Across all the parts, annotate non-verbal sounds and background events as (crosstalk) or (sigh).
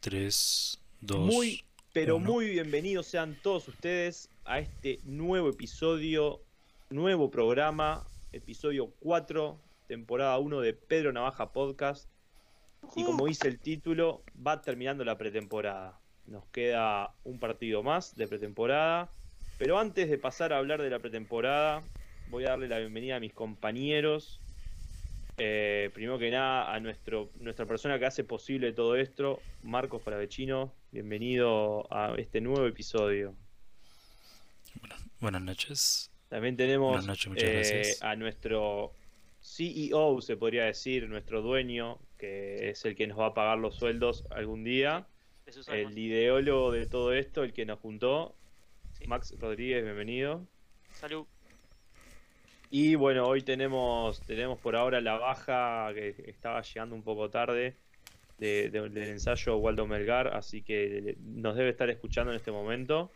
3, 2. Muy, pero uno. muy bienvenidos sean todos ustedes a este nuevo episodio, nuevo programa, episodio 4, temporada 1 de Pedro Navaja Podcast. Y como dice el título, va terminando la pretemporada. Nos queda un partido más de pretemporada. Pero antes de pasar a hablar de la pretemporada, voy a darle la bienvenida a mis compañeros. Eh, primero que nada, a nuestro, nuestra persona que hace posible todo esto, Marcos Paravecino. Bienvenido a este nuevo episodio. Buenas, buenas noches. También tenemos noches, eh, a nuestro CEO, se podría decir, nuestro dueño, que es el que nos va a pagar los sueldos algún día. Jesús El ideólogo de todo esto, el que nos juntó. Sí. Max Rodríguez, bienvenido. Salud. Y bueno, hoy tenemos, tenemos por ahora la baja que estaba llegando un poco tarde de- de- del ensayo Waldo Melgar, así que nos debe estar escuchando en este momento.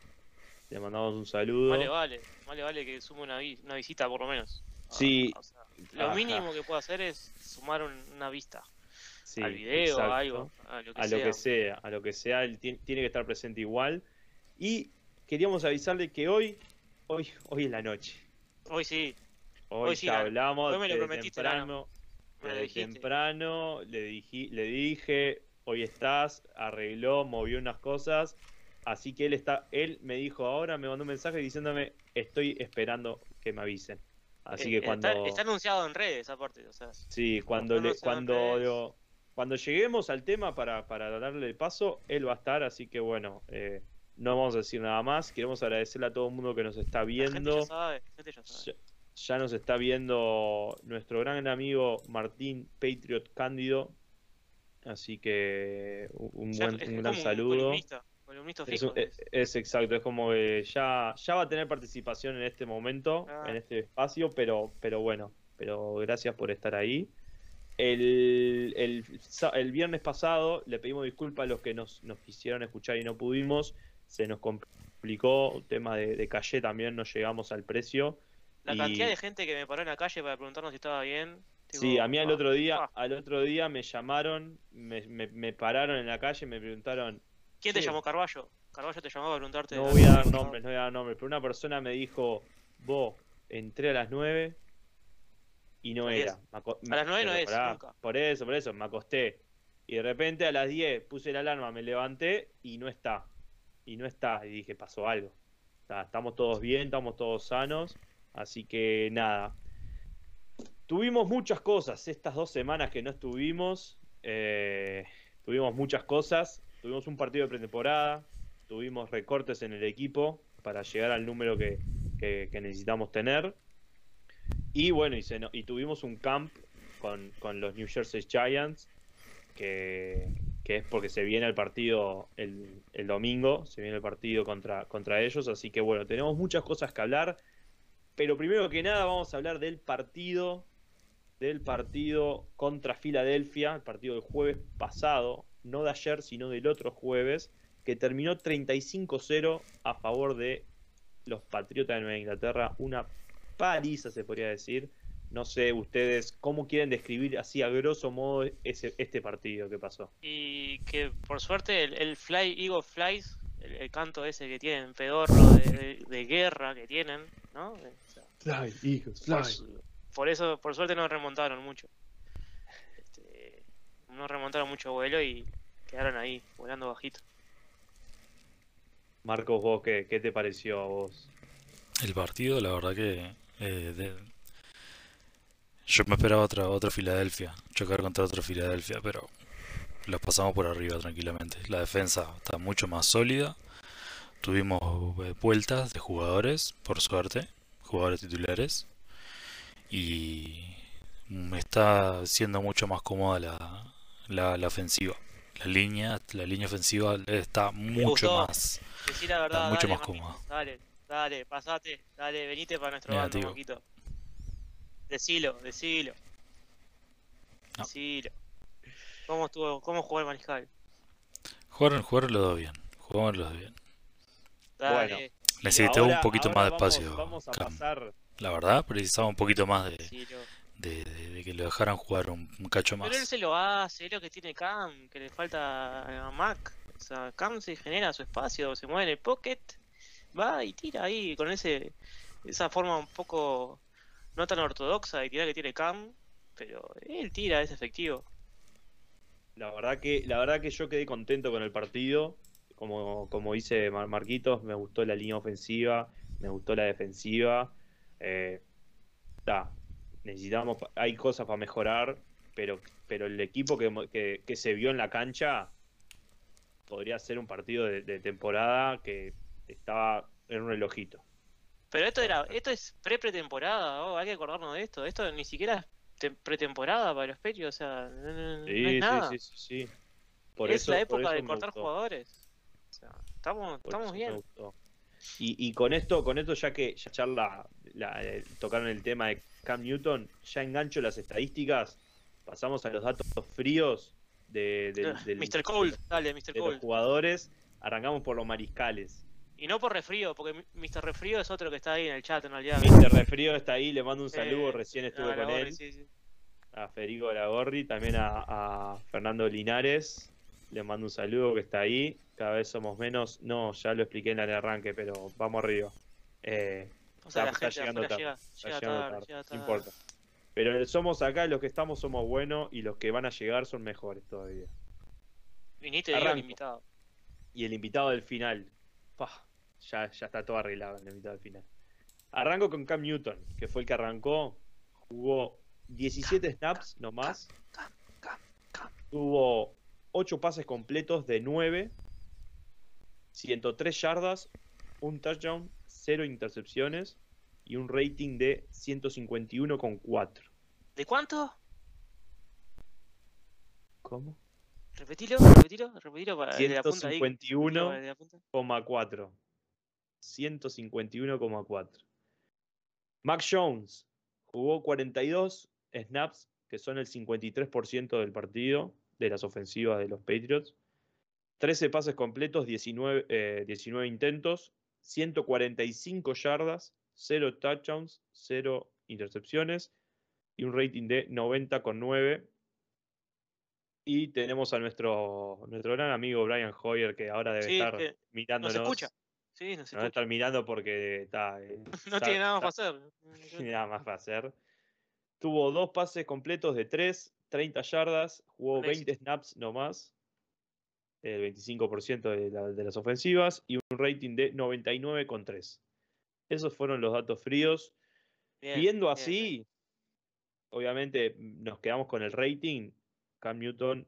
Le mandamos un saludo. Vale, vale. Vale, vale que sume una, vi- una visita por lo menos. Ah, Sí. o sea, lo mínimo que puedo hacer es sumar un- una vista. Sí, al video, exacto. a algo. A lo que a sea. lo que sea, a lo que sea, él ti- tiene que estar presente igual. Y queríamos avisarle que hoy, hoy, hoy es la noche. Hoy sí. Hoy, Hoy sí, hablamos Hoy me lo desde prometiste, Lana. temprano, Me lo temprano le, dije, le dije, hoy estás, arregló, movió unas cosas. Así que él está, él me dijo ahora, me mandó un mensaje diciéndome, estoy esperando que me avisen. Así Eh, que cuando... Está, está anunciado en redes aparte. O sea, Sí, cuando, le, cuando, cuando lleguemos al tema para, para darle el paso, él va a estar, así que bueno, eh, no vamos a decir nada más. Queremos agradecerle a todo el mundo que nos está la gente viendo. ya sabe. La gente ya sabe. Ya, nos está viendo nuestro gran amigo Martín Patriot Cándido. Así que un, buen, es un gran saludo. Columnista, columnista fijo. un- es- es exacto, es como que ya, ya va a tener participación en este momento, Ah. en este espacio, pero, pero bueno, pero gracias por estar ahí. El, el, el viernes pasado le pedimos disculpas a los que nos, nos quisieron escuchar y no pudimos, se nos complicó, tema de, de calle también, no llegamos al precio. La y- cantidad de gente que me paró en la calle para preguntarnos si estaba bien. Sí, a mí al ah, otro día, ah. al otro día me llamaron, me, me- me pararon en la calle y me preguntaron, ¿Quién te llamó Carballo? Carballo te llamó para preguntarte. No voy a dar nombres, no voy a dar nombres, pero una persona me dijo, vos, entré a las 9 y no era. A las nueve no pero es, nunca. Por eso, por eso, me acosté. Y de repente a las 10 puse la alarma, me levanté y no está. Y no está. Y dije, pasó algo. Está- estamos todos bien, estamos todos sanos. Así que nada. Tuvimos muchas cosas estas dos semanas que no estuvimos. eh, tuvimos muchas cosas. Tuvimos un partido de pretemporada. Tuvimos recortes en el equipo para llegar al número que, que- necesitamos tener. Y bueno, y, se y tuvimos un camp con, con los New Jersey Giants. Que, que es porque se viene el partido el, el domingo. Se viene el partido contra, contra ellos. Así que bueno, tenemos muchas cosas que hablar. Pero primero que nada vamos a hablar del partido del partido contra Filadelfia, el partido del jueves pasado, no de ayer, sino del otro jueves, que terminó 35-0 a favor de los Patriotas de Nueva Inglaterra, una paliza se podría decir. No sé ustedes cómo quieren describir así a grosso modo ese, este partido que pasó. Y que por suerte el, el Fly Eagle Flies, el, canto ese que tienen, pedorro de guerra que tienen, ¿no? Sea, por, su- por eso, por suerte no remontaron mucho. Este, no remontaron mucho vuelo y quedaron ahí, volando bajito. Marcos, vos, ¿qué, qué te pareció a vos? El partido, la verdad que eh, de- yo me esperaba otra otra Filadelfia, chocar contra otra Filadelfia, pero los pasamos por arriba tranquilamente. La defensa está mucho más sólida. Tuvimos eh, vueltas de jugadores, por suerte, jugadores titulares, y me está siendo mucho más cómoda la, la, la ofensiva. La línea, la línea ofensiva está mucho más. Decí la verdad, mucho dale, más cómodo. Dale, dale, pasate, dale, venite para nuestro bando, Negativo. Marquito. Decilo, decilo. No. Decilo. ¿Cómo estuvo, cómo jugó el mariscal? Jugaron, jugaron los dos bien. Jugaron los dos bien. Dale, Bueno. Necesité Ahora- un poquito más de espacio. Vamos a Cam. pasar La verdad, precisaba un poquito más de, decilo. de- de- de que, que lo dejaran jugar un, un cacho más. Pero él se lo hace, es lo que tiene Cam, que le falta a Mac. O sea, Cam se genera su espacio, se mueve en el pocket, va y tira ahí con ese esa forma un poco no tan ortodoxa de tirar que tiene Cam, pero él tira, es efectivo. La verdad que, la verdad que yo quedé contento con el partido. Como, como dice Mar- Marquitos, me gustó la línea ofensiva, me gustó la defensiva. Eh, ta, necesitamos, hay cosas para mejorar, pero, pero el equipo que, que, que se vio en la cancha podría ser un partido de, de temporada que estaba en un relojito. Pero esto era, esto es pre-pretemporada, oh, hay que acordarnos de esto. Esto ni siquiera es te- pretemporada para los Patriots, o sea, no, no- no Sí, es nada. sí, sí, sí, sí. Por es eso, la por época eso de cortar jugadores. Estamos, estamos bien. Y, y con esto, con esto ya que ya charla, la- eh, tocaron el tema de Cam Newton, ya engancho las estadísticas, pasamos a los datos fríos de, del- Ah, del- Mr. Cole, de, dale, Mr. de los jugadores, arrancamos por los mariscales. Y no por resfrío, porque Mr. Resfrío es otro que está ahí en el chat en realidad. Mr. Refrío está ahí, le mando un saludo, Eh, recién Ah, estuve la con Gorri, él, sí, sí. a Federico Lagorri, también a, a Fernando Linares, le mando un saludo que está ahí, cada vez somos menos, no, ya lo expliqué en el arranque, pero vamos arriba. Eh, O sea, Está- la está gente llegando afuera tarde, llega, Está llega llegando tarde, tarde, llega no tarde. importa. Pero somos acá, los que estamos somos buenos y los que van a llegar son mejores todavía. Viniste el invitado. Y el invitado del final, ya, ya está todo arreglado en el invitado del final. Arranco con Cam Newton, que fue el que arrancó, jugó 17 snaps nomás, Cam, Cam, Cam. tuvo 8 pases completos de 9, 103 yardas, un touchdown, 0 intercepciones y un rating de 151,4. ¿De cuánto? ¿Cómo? Repetilo, repetilo, repetilo para el de la punta ahí. 151,4. el de la punta. 151,4. Mac Jones jugó 42 snaps, que son el 53% del partido de las ofensivas de los Patriots. 13 pases completos, 19, eh, 19 intentos, 145 yardas, 0 touchdowns, 0 intercepciones y un rating de 90,9. Y tenemos a nuestro, nuestro gran amigo Brian Hoyer, que ahora debe Sí, estar que mirándonos. Nos escucha. Sí, nos Nos debe escucha. estar mirando porque está, eh, (laughs) No tiene nada más para hacer. no (laughs) tiene nada más para hacer. Tuvo dos pases completos de 3, 30 yardas, jugó Con 20 snaps nomás, el 25% de, la- de las ofensivas y un rating de 99,3. Esos fueron los datos fríos. Bien, Viendo bien, así, bien. obviamente nos quedamos con el rating. Cam Newton,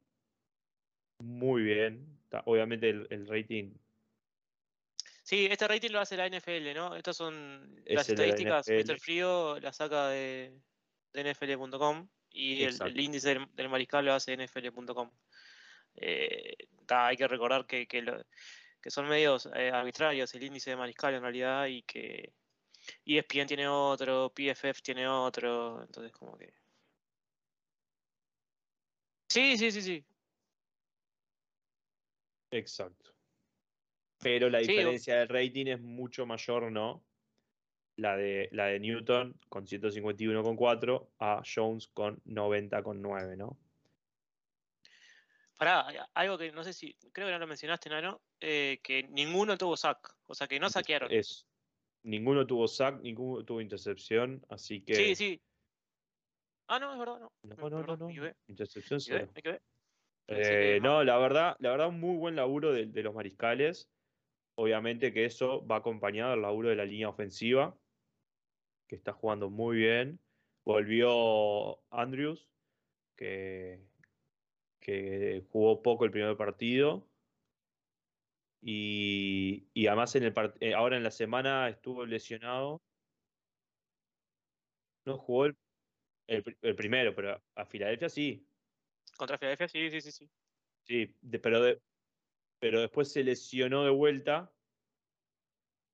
muy bien. Obviamente el, el rating Sí, este rating lo hace la NFL, ¿no? Estas son Es las estadísticas. Mr. Frío la saca de, de NFL.com y el, índice del, del mariscal lo hace NFL.com. Eh, hay que recordar que, que, lo- que son medios eh, arbitrarios el índice de mariscal en realidad y que ESPN tiene otro, PFF tiene otro, entonces como que... Sí, sí, sí, sí. Exacto. Pero la Sí, o- diferencia del rating es mucho mayor, ¿no? La de, la de Newton con 151,4 a Jones con 90,9, ¿no? Pará, algo que no sé si, creo que no lo mencionaste, Nano, eh, que ninguno tuvo sack, o sea que no saquearon. Es, ninguno tuvo sack, ninguno tuvo intercepción, así que... Sí, sí. Ah, no, es verdad, no. No, no, no, perdón, no. Intercepción cero. Eh, no, la verdad, la verdad, un muy buen laburo de, de los mariscales. Obviamente que eso va acompañado del laburo de la línea ofensiva, que está jugando muy bien. Volvió Andrews, que, que jugó poco el primer partido. Y, y además en el part- eh, ahora en la semana estuvo lesionado. No jugó el, el pri- el primero, pero a Filadelfia sí. Contra Filadelfia, sí, sí, sí, sí. Sí, de- pero, de- pero después se lesionó de vuelta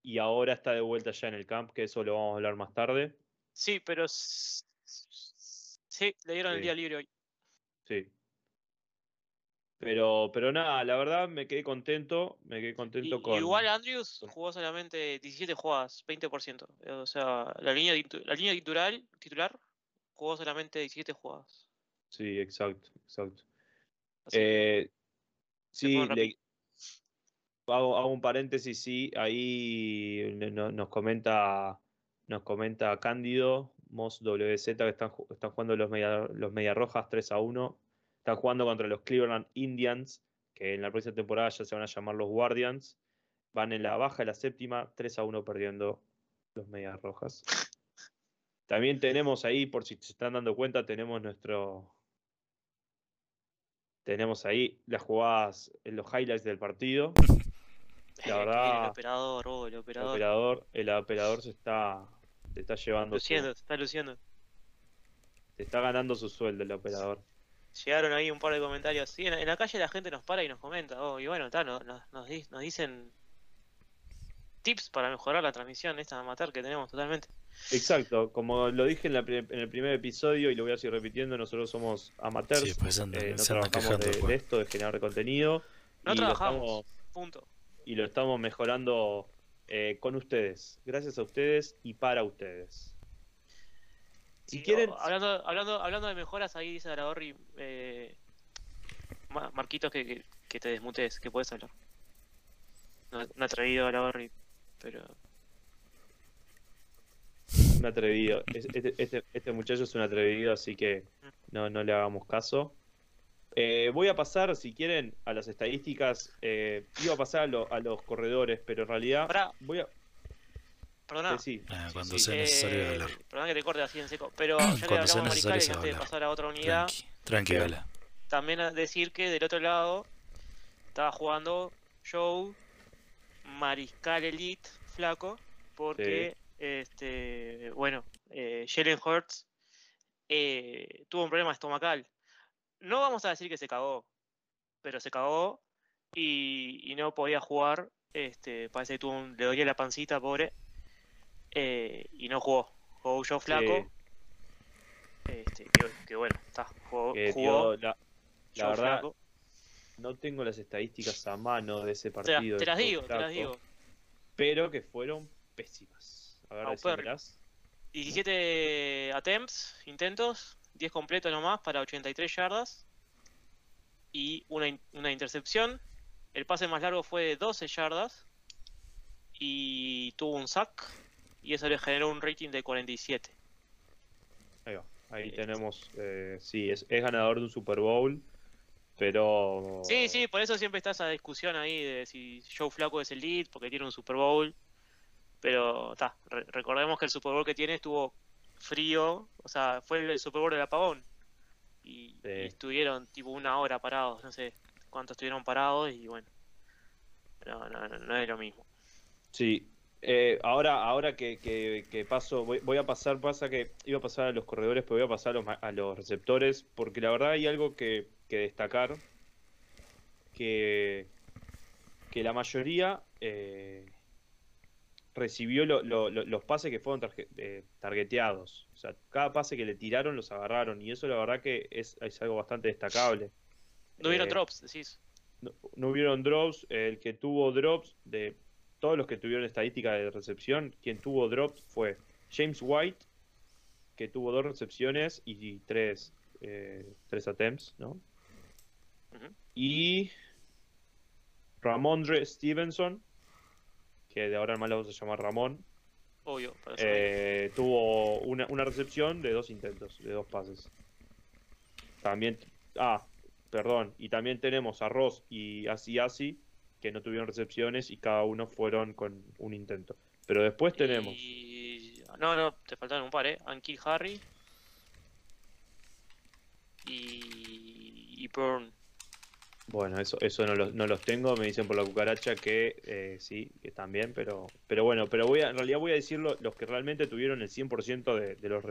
y ahora está de vuelta ya en el camp, que eso lo vamos a hablar más tarde. Sí, pero sí, le dieron el día libre hoy. Sí. Pero, pero nada, la verdad me quedé contento, me quedé Y- contento con... Igual Andrews jugó solamente 17 jugadas, 20%. eh, O sea, la línea, la línea titular, titular jugó solamente 17 jugadas. Sí, exacto, exacto. Eh, sí, le- hago, un paréntesis, sí, ahí no- no- nos comenta nos comenta Cándido, Moss WZ, que están, ju- están jugando los media, los media Rojas 3 a 1. Están jugando contra los Cleveland Indians, que en la próxima temporada ya se van a llamar los Guardians. Van en la baja de la séptima, 3 a 1 perdiendo los Medias Rojas. También tenemos ahí, por si se están dando cuenta, tenemos nuestro. Tenemos ahí las jugadas, en los highlights del partido. (laughs) La verdad, el operador, oh, el El operador. el operador se está, se está llevando, su- Luciendo, se está luciendo. se está ganando su sueldo el operador. Llegaron ahí un par de comentarios. Sí, en, en la calle la gente nos para y nos comenta. Oh, y bueno, está, nos, nos, nos di- nos dicen tips para mejorar la transmisión esta amateur que tenemos totalmente. Exacto, como lo dije en, la pri- en el primer episodio y lo voy a seguir repitiendo, nosotros somos amateurs, Sí, andan, eh, no trabajamos quejando. de, esto, de generar contenido. No y trabajamos. estamos- Punto. Y lo estamos mejorando eh, con ustedes, gracias a ustedes y para ustedes. Si quieren, hablando, hablando, hablando de mejoras, ahí dice Aragorri, eh, Ma- Marquitos, que, que, que te desmutes, que puedes hablar. No, no atrevido Aragorri, pero. un atrevido. Es- Este, este- este muchacho es un atrevido, así que no, no le hagamos caso. Eh, voy a pasar, si quieren, a las estadísticas. Eh, iba a pasar a, lo- a los corredores, pero en realidad Pará. voy a... Perdona. eh, sí, Ah, cuando sí. sea necesario Eh, hablar. perdona que te corte así en seco, pero ya (clears throat) sea hablamos a necesario Mariscal se y va a antes de hablar. pasar a otra unidad. Tranqui. También decir que del otro lado estaba jugando Joe Mariscal Elite flaco porque este bueno eh, Jalen Hurts eh, tuvo un problema estomacal. No vamos a decir que se cagó, pero se cagó y, y no podía jugar. Este, parece que tuvo un- le dolía la pancita, pobre. eh, y no jugó. Jugó Joe flaco. Este, que, que bueno, está. Jugó, tío, la, verdad, flaco. no tengo las estadísticas a mano de ese Te, la- partido. te las digo, te las digo. Pero que fueron pésimas. A ver, Paupérrimo. decímelas. 17 attempts, intentos, 10 completos nomás para 83 yardas y una, una intercepción. El pase más largo fue de 12 yardas y tuvo un sack y eso le generó un rating de 47. Ahí va. Ahí Eh, tenemos, eh, sí, es, es ganador de un Super Bowl, pero... Sí, sí, por eso siempre está esa discusión ahí de si Joe Flaco es el lead porque tiene un Super Bowl. Pero está, recordemos que el Super Bowl que tiene estuvo frío, o sea, fue el Super Bowl del apagón. Y, Sí. y estuvieron tipo una hora parados, no sé cuánto estuvieron parados y bueno. No, no, no, no es lo mismo. Sí, eh, ahora, ahora que, que- que paso, voy, voy a pasar, pasa que iba a pasar a los corredores, pero voy a pasar a los, a los receptores, porque la verdad hay algo que, que destacar, que, que la mayoría eh, recibió lo- lo- lo- los pases que fueron tarje- eh, targeteados. O sea, cada pase que le tiraron los agarraron, y eso la verdad que es, es algo bastante destacable. No hubieron Eh, drops, decís. no, no hubieron drops. El que tuvo drops de todos los que tuvieron estadística de recepción, quien tuvo drops fue James White, que tuvo dos recepciones y tres, eh, tres attempts, ¿no? Y Ramondre Stevenson, que de ahora en más lo vamos a llamar Ramón, Obvio. para eh, tuvo una, una recepción de dos intentos, de dos pases. También, ah, perdón, y también tenemos a Ross y Asi Asi, que no tuvieron recepciones y cada uno fueron con un intento. Pero después tenemos, Y... No, no, te faltaron un par, ¿eh? Ankil Harry. Y... Y Burn. Bueno, eso, eso no, los, no los tengo, me dicen por la cucaracha que eh, sí, que también, pero, pero bueno, pero voy a, en realidad voy a decir lo- los que realmente tuvieron el 100% de, de los,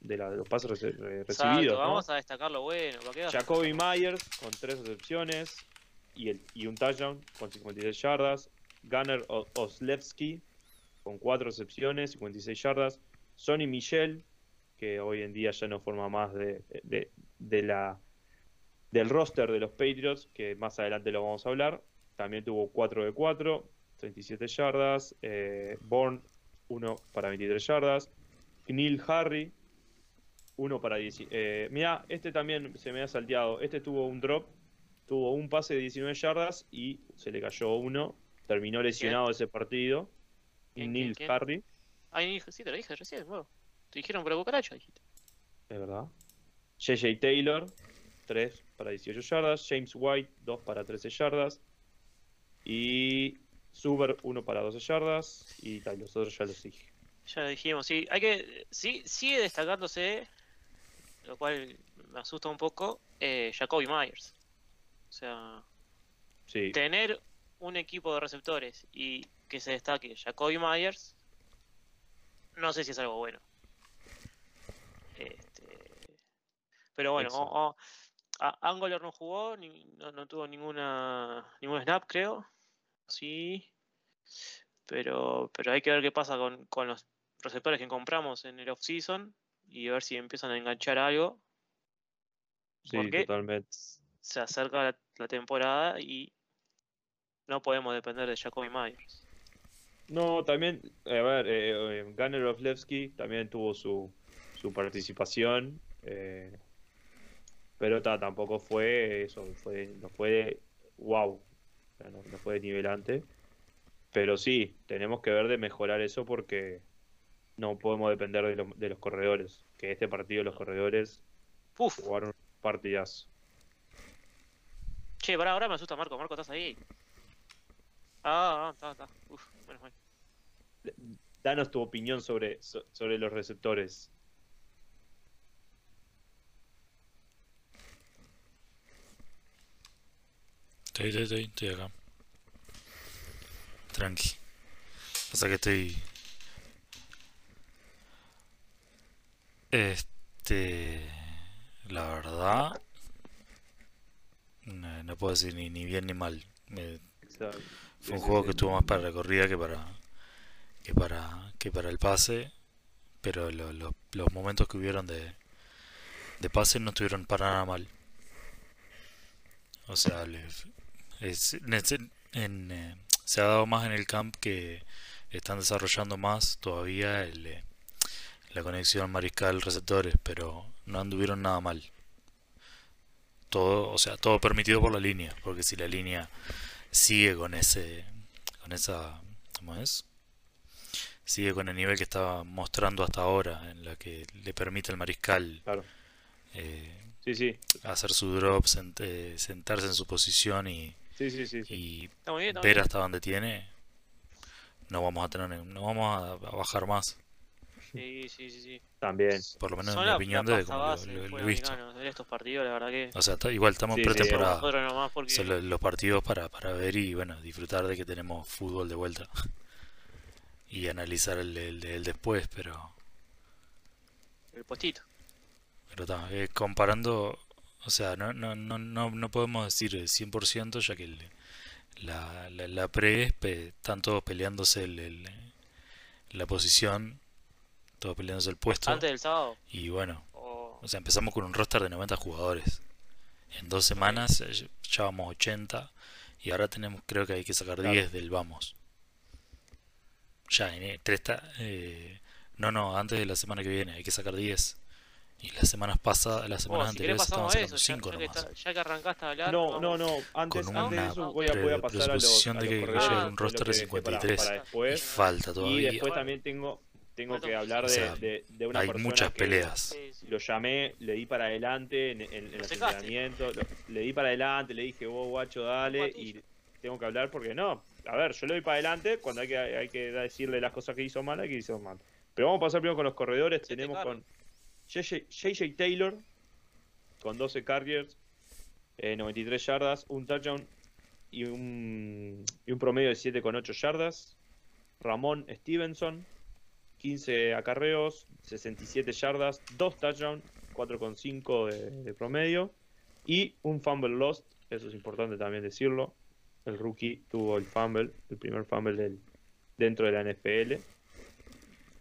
de, la- de los pases Exacto, recibidos. ¿no? vamos a destacar lo bueno. ¿para qué vas a- Jacoby Myers con tres recepciones y, el, y un touchdown con 56 yardas. Gunnar O- Oslewski con cuatro recepciones, 56 yardas. Sonny Michel, que hoy en día ya no forma más de, de- de la, del roster de los Patriots, que más adelante lo vamos a hablar. También tuvo 4 de 4, 37 yardas. Eh, Bourne, 1 para 23 yardas. Neil Harry, uno para 10. Eh, mira, este también se me ha salteado. Este tuvo un drop, tuvo un pase de 19 yardas y se le cayó uno. Terminó lesionado ese partido. ¿Quién, Neil quién? Harry, Ay, sí, te lo dije recién, bueno. Te dijeron por cucaracha, dijiste. es verdad. JJ Taylor, 3 para 18 yardas. James White, 2 para 13 yardas. Y Suber, 1 para 12 yardas. Y tal, los otros ya los dije. Ya lo dijimos, sí. Hay que. Sí, sigue destacándose, lo cual me asusta un poco, eh, Jacoby Myers. O sea, Sí, tener un equipo de receptores y que se destaque Jacoby Myers, no sé si es algo bueno. Este, pero bueno, o- o- a- Angular no jugó, ni- no, no tuvo ninguna ningún snap, creo. Sí. Pero, pero hay que ver qué pasa con, con los receptores que compramos en el off-season y ver si empiezan a enganchar algo. sí, porque totalmente. se acerca la, la temporada y no podemos depender de Jacoby Myers. No, también, a ver, eh, eh, Gunnar Oflevsky también tuvo su, su participación, eh, pero ta, tampoco fue eso, fue, no fue wow, o sea, no, no fue de nivelante, pero sí, tenemos que ver de mejorar eso porque no podemos depender de, lo- de los corredores, que este partido los corredores Uf, jugaron partidas. che, para ahora me asusta Marco. Marco, ¿estás ahí? Ah, ah, está, está. Uf, menos mal. Danos tu opinión sobre, so- sobre los receptores. Estoy, estoy, estoy, estoy acá. Tranqui. Pasa que estoy. Este. La verdad. No, no puedo decir ni, ni bien ni mal. Me- fue un juego que estuvo más para recorrida que para. que para. que para el pase. Pero lo- lo- los momentos que hubieron de. de pase no estuvieron para nada mal. O sea, le- es- en eh, se ha dado más en el camp que están desarrollando más todavía el, eh, la conexión mariscal-receptores, pero no anduvieron nada mal. Todo, o sea, todo permitido por la línea, porque si la línea sigue con ese, con esa, ¿cómo es? Sigue con el nivel que estaba mostrando hasta ahora, en la que le permite al mariscal Claro. eh, Sí, sí, hacer su drop, sent- eh, sentarse en su posición y, sí, sí, sí, sí. y Está muy bien, está muy ver bien. hasta dónde tiene, no vamos a tener, no vamos a, bajar más. Sí, sí, sí, sí. También. Por lo menos Son en mi la- opinión la de como lo, base lo- del lo he visto. estos partidos, la verdad que. O sea, está- igual estamos Sí, en sí, pretemporada. Porque. Son lo- los partidos para, para ver y bueno, disfrutar de que tenemos fútbol de vuelta. (laughs) Y analizar el, el- el después, pero, El puestito. pero está, eh, comparando, o sea, no, no, no, no, no podemos decir el 100% ya que el- la, la, la pre pe- están todos peleándose el, el- la posición, todos peleándose el puesto. Antes del sábado. Y bueno, O... o sea, empezamos con un roster de 90 jugadores. En dos semanas eh, ya vamos 80 y ahora tenemos, creo que hay que sacar Claro. 10 del vamos. Ya, en eh, eh, no, no, antes de la semana que viene hay que sacar 10. Y las semanas pasadas, las Bueno, semanas si anteriores a sacando eso, ya, 5 ya que nomás. está- ya que arrancaste a hablar. No, vamos- no, no. Antes, Con antes de una eso voy a, voy a pasar a los, de que Ah, un que roster de que dejé para- 53. para Y después. falta Y todavía. después también tengo, tengo que hablar O de, sea, de, de una Hay persona muchas que peleas. Lo llamé, le di para adelante en, en, en Lo los secaste. entrenamientos, lo- le di para adelante, le dije, vos guacho, dale, y tengo que hablar porque no, a ver, yo le doy para adelante cuando hay que, hay que decirle las cosas que hizo mal, hay que hizo mal. Pero vamos a pasar primero con los corredores, tenemos con JJ, Taylor, con 12 carriers, eh, 93 yardas, un touchdown y un, y un promedio de 7,8 yardas. Ramón Stevenson, 15 acarreos, 67 yardas, 2 touchdowns, 4,5 de, de promedio y un fumble lost, eso es importante también decirlo. El rookie tuvo el fumble, el primer fumble dentro de la NFL.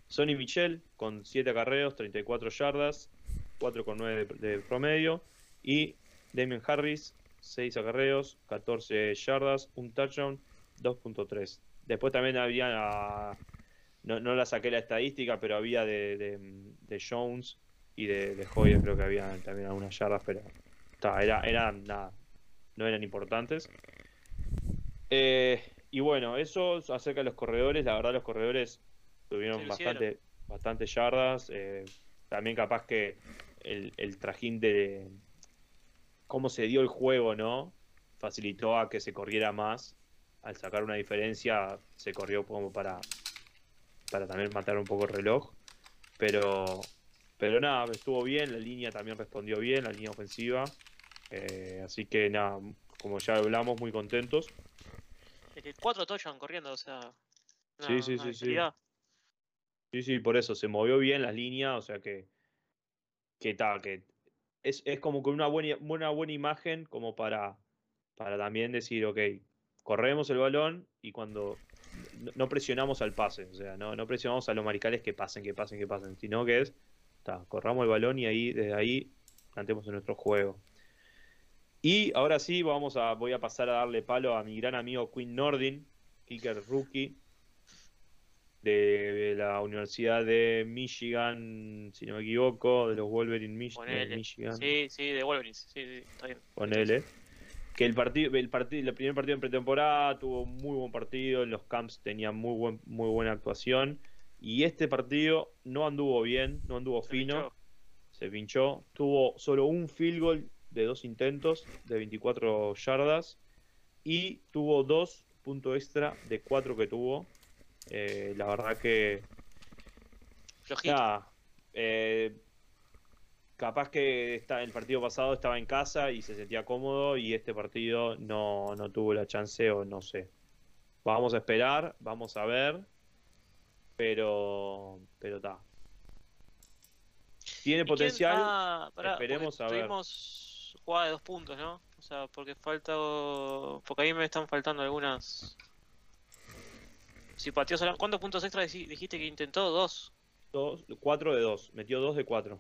Sonny Michel con 7 acarreos, 34 yardas, 4,9 de, de promedio. Y Damien Harris, 6 acarreos, 14 yardas, un touchdown, 2.3. Después también había, no, no la saqué la estadística, pero había de, de- Jones y de, de Hoyer creo que había también algunas yardas, pero ta, era, eran nada, no eran importantes. Eh, y bueno, eso acerca de los corredores, la verdad los corredores tuvieron Se bastante, bastante yardas. eh, también capaz que el, el trajín de cómo se dio el juego, ¿no? Facilitó a que se corriera más. Al sacar una diferencia, se corrió como para, para también matar un poco el reloj. Pero, pero nada, estuvo bien, la línea también respondió bien, la línea ofensiva. Eh, así que nada, como ya hablamos, muy contentos. Es que cuatro touchdowns corriendo, o sea. Sí, sí, una sí, sí. Sí, sí, por eso se movió bien las líneas, o sea que que ta, que es, es como con una buena, buena imagen como para, para también decir, ok, corremos el balón y cuando no, no presionamos al pase, o sea, no, no presionamos a los maricales que pasen, que pasen, que pasen, sino que es, ta, corramos el balón y ahí, desde ahí, plantemos en nuestro juego. Y ahora sí, vamos a, voy a pasar a darle palo a mi gran amigo Quinn Nordin, kicker rookie, de la Universidad de Michigan, si no me equivoco, de los Wolverine Mich- de Ponele. Michigan, Sí, sí, de Wolverines. Sí, sí, está bien. ponele. Que el partido, el partido, el primer partido en pretemporada tuvo muy buen partido, en los camps tenía muy buen, muy buena actuación. Y este partido no anduvo bien, no anduvo Se fino, pinchó. se pinchó. Tuvo solo un field goal de dos intentos de 24 yardas y tuvo dos puntos extra de cuatro que tuvo. Eh, la verdad que Flojito. Eh, capaz que está, el partido pasado estaba en casa y se sentía cómodo y este partido no, no tuvo la chance o no sé. Vamos a esperar, vamos a ver, pero pero está. Tiene ¿Y quién- potencial. ah, pará, esperemos a ver. Tuvimos jugada de dos puntos, ¿no? O sea, porque falta. Porque ahí me están faltando algunas. Si pateó sola- ¿Cuántos puntos extra dij- dijiste que intentó? Dos. Dos, cuatro de dos, metió dos de cuatro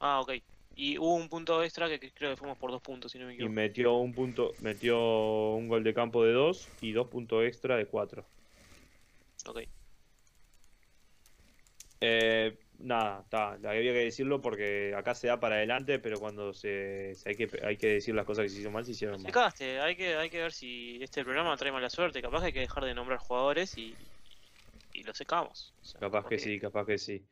Ah, ok. Y hubo un punto extra que, creo que fuimos por dos puntos, si no me y equivoco. metió un punto, metió un gol de campo de dos y dos puntos extra de cuatro. Ok. Eh, nada, está, había que decirlo porque acá se da para adelante, pero cuando se, se hay que hay que decir las cosas que se hicieron mal, se hicieron mal. Secaste, hay que, hay que ver si este programa trae mala suerte. Capaz que hay que dejar de nombrar jugadores y, y lo secamos. O sea, Capaz que sí, capaz que sí.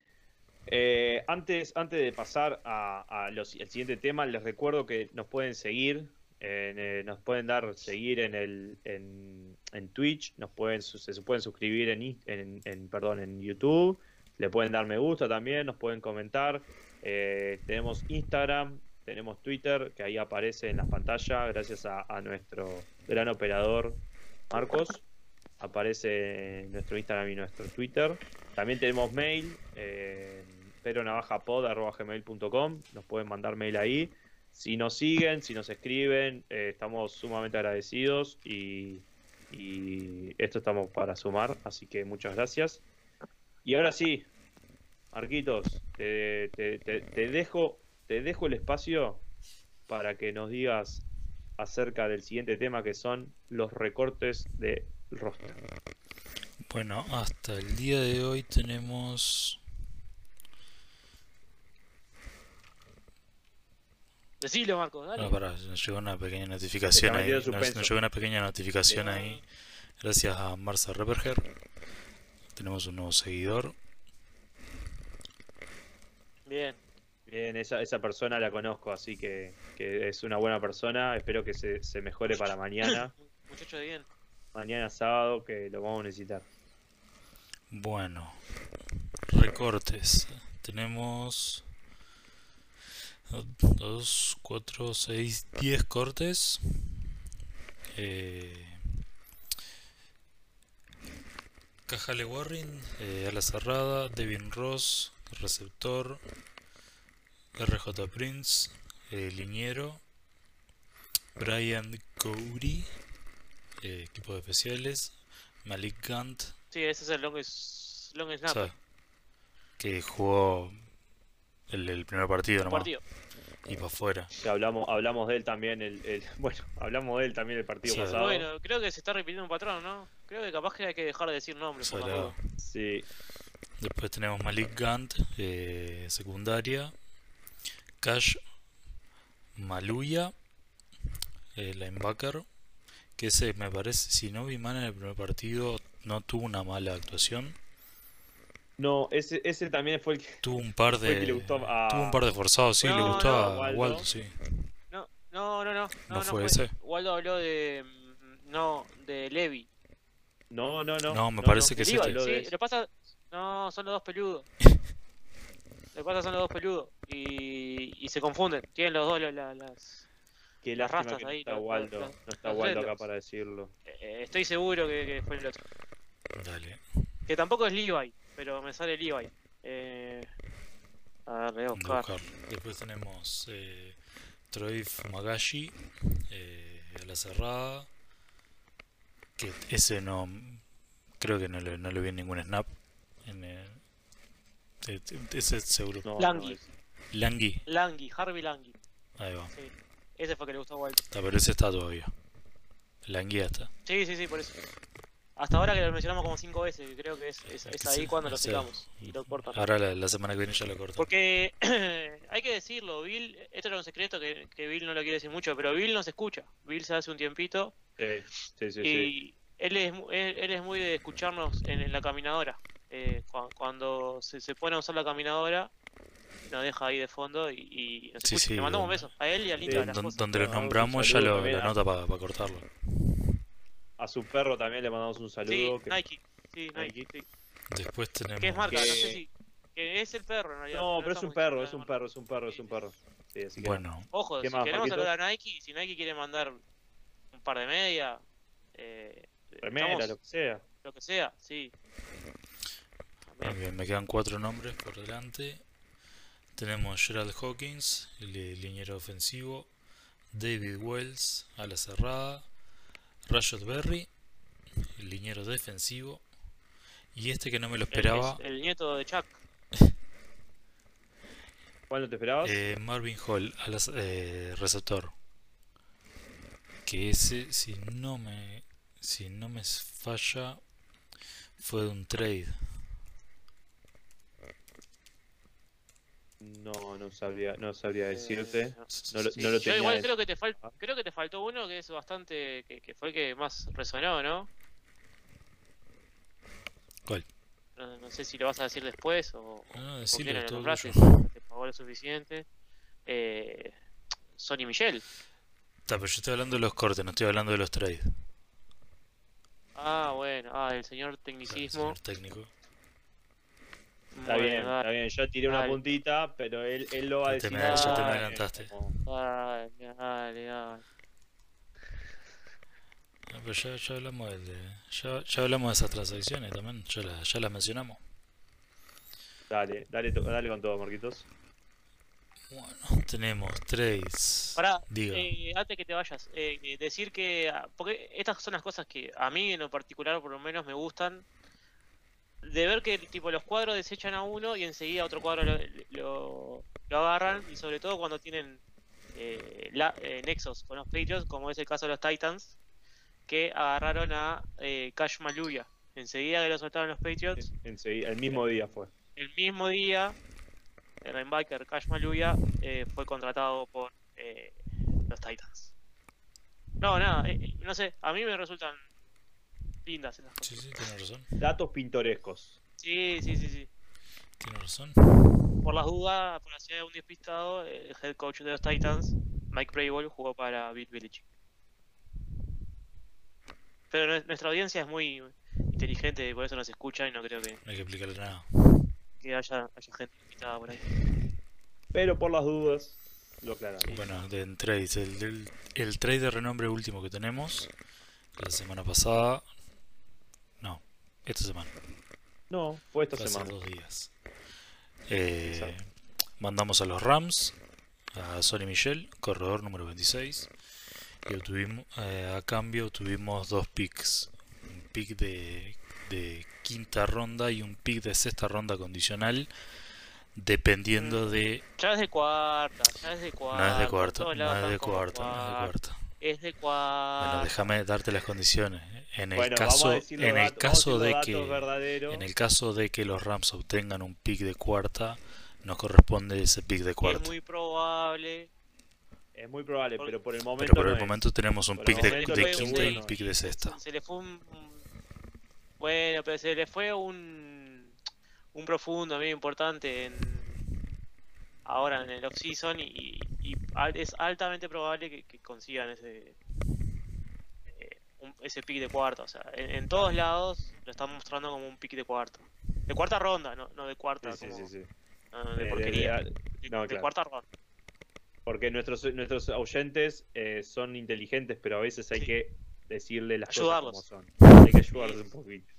Eh, antes, antes de pasar a, a los- al siguiente tema, les recuerdo que nos pueden seguir, en, eh, nos pueden dar seguir en el en, en Twitch, nos pueden se pueden suscribir en, en, en- perdón en YouTube, le pueden dar me gusta también, nos pueden comentar. Eh, tenemos Instagram, tenemos Twitter, que ahí aparece en la pantalla, gracias a, nuestro gran operador Marcos. Aparece nuestro Instagram y nuestro Twitter. También tenemos mail, eh, peronavajapod.gmail.com. Nos pueden mandar mail ahí. Si nos siguen, si nos escriben, eh, estamos sumamente agradecidos y, y esto estamos para sumar. Así que muchas gracias. Y ahora sí, Marquitos, te, te- te- te dejo, te dejo el espacio para que nos digas acerca del siguiente tema que son los recortes de roster. Bueno, hasta el día de hoy tenemos Decilo, Marcos, dale. Ah, pará, nos llegó una pequeña notificación ahí. Nos, nos llegó una pequeña notificación ahí. Gracias a Marza Reperger. Tenemos un nuevo seguidor. Bien. Bien, esa, esa persona la conozco, así que, que es una buena persona. Espero que se, se mejore para mañana. (coughs) Muchacho de bien. mañana sábado, que lo vamos a necesitar. Bueno, recortes. Tenemos 2, 4, 6, 10 cortes. Eh, Cajale Warren, eh, ala cerrada, Devin Ross, receptor, RJ Prince, eh, liniero, Brian Cody, eh, equipo de especiales, Malik Gant, Sí, ese es el long, snap. que jugó el, el primer partido nomás partido. Y para afuera. Que hablamos, hablamos de él también el, el- (laughs) bueno, hablamos de él también el partido Sí. pasado. Bueno, creo que se está repitiendo un patrón, ¿no? Creo que capaz que hay que dejar de decir nombres. por la. Sí, Después tenemos Malik Gant, eh, secundaria, Cash Maluya, el linebacker, que ese me parece, si no vi mal en el primer partido, no tuvo una mala actuación. No, ese, ese también fue el que. Tuvo un par (laughs) de. que le gustó a- Tuvo un par de forzados, sí, le No, gustó no, a Waldo. Waldo, sí. No, no, no, no. ¿No fue ese? Waldo habló de. mm, No, de Levi. No, no, no. No, me parece que es Levi, este. Sí, le pasa. No, son los dos peludos. (laughs) Le pasa son los dos peludos. Y, y se confunden. Tienen los dos la- la- las. Qué las rastas que no ahí, está los- Waldo. los- No está los Waldo acá para decirlo. eh, estoy seguro que, que fue el otro. Dale, Que tampoco es Levi, pero me sale Levi. Eh, a ver, voy a buscar. Después tenemos eh, Troy Magashi, eh, a la cerrada. Que ese no. Creo que no le, no le vi en ningún snap. En, eh, ese seguro. No, Langui. no, Langui, Langui, Harvey Langui. ahí va. Sí. Ese fue el que le gustó a. Está, pero ese está todavía. Langui está. Sí, sí, sí, por eso. Hasta ahora que lo mencionamos como cinco veces, que creo que es, es, es ahí Sí, cuando lo secamos y lo cortan. Ahora la, la semana que viene ya lo corto. Porque (clears throat) hay que decirlo, Bill, esto era un secreto que, que Bill no lo quiere decir mucho, pero Bill nos escucha. Bill se hace un tiempito Sí, sí, sí. sí. y él es, él, él es muy de escucharnos en, en la caminadora. Eh, cua- cuando se, se pone a usar la caminadora, nos deja ahí de fondo y, y nos Sí, escucha. sí, Le mandamos un beso a él y a Lita. Sí, donde los Ah, nombramos ya lo, la nota para cortarlo. A su perro también le mandamos un Sí, saludo. que- Nike. Sí, Nike. Sí. Después tenemos. ¿Qué es marca? No Que- sé si. Que es el perro en realidad. No, pero es un perro, es un perro, es un perro, es un perro. Sí, así que. Bueno, Ojo, ¿Qué si más, queremos Marquitos? saludar a Nike, si Nike quiere mandar un par de media, eh, remera, estamos- lo que sea. lo que sea, sí. bien, me quedan cuatro nombres por delante. Tenemos Gerald Hawkins, el li- liniero ofensivo. David Wells, a la cerrada. Rashad Berry, el liniero defensivo. Y este que no me lo esperaba, es el nieto de Chuck. ¿Cuándo te esperabas? eh, Marvin Hall, a la, eh, receptor. Que ese, si no me, si no me falla, fue de un trade. No, no sabría, no sabría decirte. Eh, No lo, sí. no lo Yo tenía. igual creo que te fal- Ah. creo que te faltó uno que es bastante que, que fue el que más resonó, ¿no? ¿Cuál? No, no sé si lo vas a decir después o, o No, no, por decilo, qué no lo todo nombraste, te pagó lo suficiente. Eh, Sonny Michel. Está, pero yo estoy hablando de los cortes, no estoy hablando de los trades. Ah, bueno, ah, el señor O sea, el tecnicismo. señor técnico. Está Bueno, bien, está bien. Yo tiré una Dale. puntita, pero él, él lo va a Ya te decir. me- ya te me adelantaste. dale, dale, dale. Ah, pero ya, ya hablamos del de, ya, ya hablamos de esas transacciones también, ya, la- ya las mencionamos. Dale, dale, to- dale con todo, Marquitos. Bueno, tenemos trades. Pará, Diga. eh, antes que te vayas, eh, eh, decir que. ah, Porque estas son las cosas que a mí en lo particular, por lo menos, me gustan. De ver que tipo los cuadros desechan a uno y enseguida otro cuadro lo, lo- lo agarran. Y sobre todo cuando tienen eh, la, eh, nexos con los Patriots, como es el caso de los Titans, que agarraron a eh, Cash Maluya. Enseguida que lo soltaron los Patriots, Enseguida, el mismo día fue. el mismo día, el linebacker Cash Maluya eh, fue contratado por eh, los Titans. No, nada, no sé, a mí me resultan lindas esas Sí, cosas. sí, tiene razón. Datos pintorescos. Sí, sí, sí, sí. Tiene razón. Por las dudas, por de un despistado, el head coach de los Titans, Mike Vrabel, jugó para Bill Belichick. Pero nue- nuestra audiencia es muy inteligente y por eso nos escucha y no creo que, No hay que explicarle nada. que haya, haya gente invitada por ahí. Pero por las dudas, lo aclaramos. Bueno, de trades, el, el, el trade de renombre último que tenemos, la semana pasada, esta semana, No, fue esta fue hace semana. dos días. Eh, Exacto. mandamos a los Rams, a Sonny Michel, corredor número 26, y obtuvimos, eh, a cambio obtuvimos dos picks, un pick de, de quinta ronda y un pick de sexta ronda condicional, dependiendo de... Ya es de cuarta, ya es de cuarta. No es de cuarta, no es de cuarta, no es de cuarta. Es de Bueno, cuarta. déjame darte las condiciones. En el Bueno, caso, en el datos, caso de que, verdaderos. en el caso de que los Rams obtengan un pick de cuarta, nos corresponde ese pick de cuarto. Es muy probable. Es muy probable, Por- pero por el momento. Pero por no el es. momento tenemos un Por pick de, quinta y bueno. un pick de sexta. Se le fue un. Bueno, pero se le fue un. Un profundo medio importante en. Ahora en el off-season y, y es altamente probable que, que consigan ese. eh, un- ese pick de cuarta. O sea, en, en todos lados lo están mostrando como un pick de cuarta. De cuarta ronda, no, no de cuarta. Sí, sí, como- sí, sí. no, no, de Eh, de- porquería. de- de, no, de claro. cuarta ronda. Porque nuestros, nuestros oyentes eh, son inteligentes, pero a veces hay que decirle las Ayudarlos. cosas como son. Hay que ayudarlos un poquito.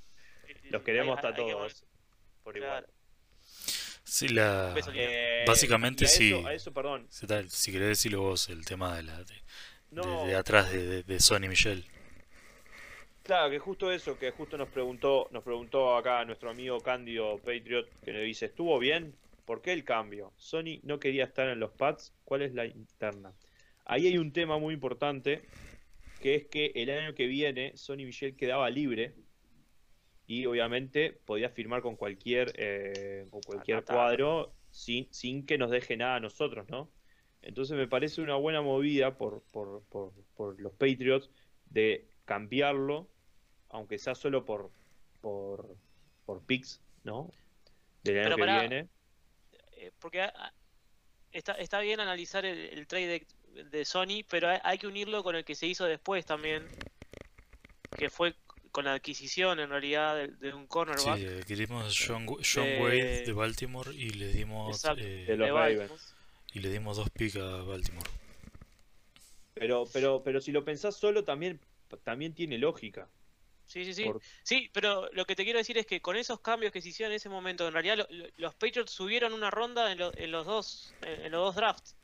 Los queremos hay- a hay que todos por igual. Claro. Sí, la... Eh, Básicamente a sí. Eso, a eso, perdón. Si tal, si querés decirlo vos, el tema de la de, No, de, de atrás de, de, de Sony Michel. Claro, que justo eso, que justo nos preguntó, nos preguntó acá nuestro amigo Candio Patriot, que nos dice, ¿estuvo bien? ¿Por qué el cambio? Sony no quería estar en los pads, ¿cuál es la interna? Ahí hay un tema muy importante, que es que el año que viene Sony Michel quedaba libre y obviamente podía firmar con cualquier, eh, con cualquier cuadro sin, sin que nos deje nada a nosotros, ¿no? Entonces me parece una buena movida por, por, por, por los Patriots de cambiarlo, aunque sea solo por por, por picks, ¿no? Del año Pero que viene. Eh, porque está, está bien analizar el, el trade de, de Sony, pero hay, hay que unirlo con el que se hizo después también, que fue con la adquisición en realidad de, de un cornerback. Sí, eh, querimos John, John De- Wade de Baltimore y le dimos Exacto. eh, De los Ravens. Y le dimos dos picks a Baltimore. Pero, pero, pero si lo pensás solo también, también tiene lógica. Sí, sí, sí. Por- Sí, pero lo que te quiero decir es que con esos cambios que se hicieron en ese momento, en realidad lo- lo- los Patriots subieron una ronda en, lo- en los dos en, en los dos drafts.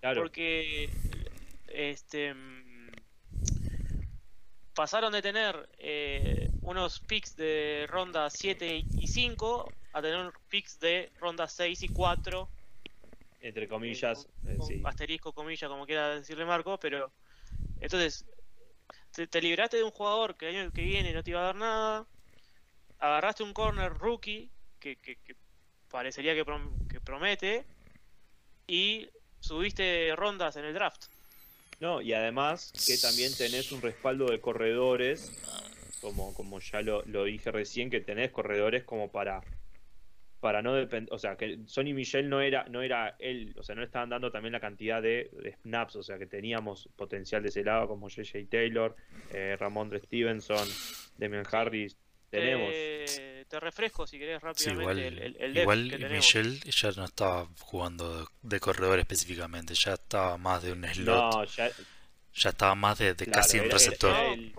Claro. Porque este pasaron de tener eh, unos picks de ronda 7 y 5 a tener picks de ronda 6 y 4 entre comillas, eh, con sí. asterisco, comilla, como quiera decirle Marco, pero entonces te, te libraste de un jugador que el año que viene no te iba a dar nada, agarraste un corner rookie que, que- que parecería que, prom- que promete y subiste rondas en el draft. No, y además que también tenés un respaldo de corredores, como, como ya lo, lo dije recién, que tenés corredores como para para no depender, o sea, que Sony Michel no era no era él, o sea, no estaban dando también la cantidad de, de snaps, o sea, que teníamos potencial de ese lado como JJ Taylor, eh, Ramondre Stevenson, Demian Harris, tenemos. Te, te refresco si querés Sí, rápidamente igual, el, el, depth igual que tenemos. Michel ya no estaba jugando de, corredor específicamente, ya estaba más de un slot, no, ya ya estaba más de, de Claro, casi un receptor. el-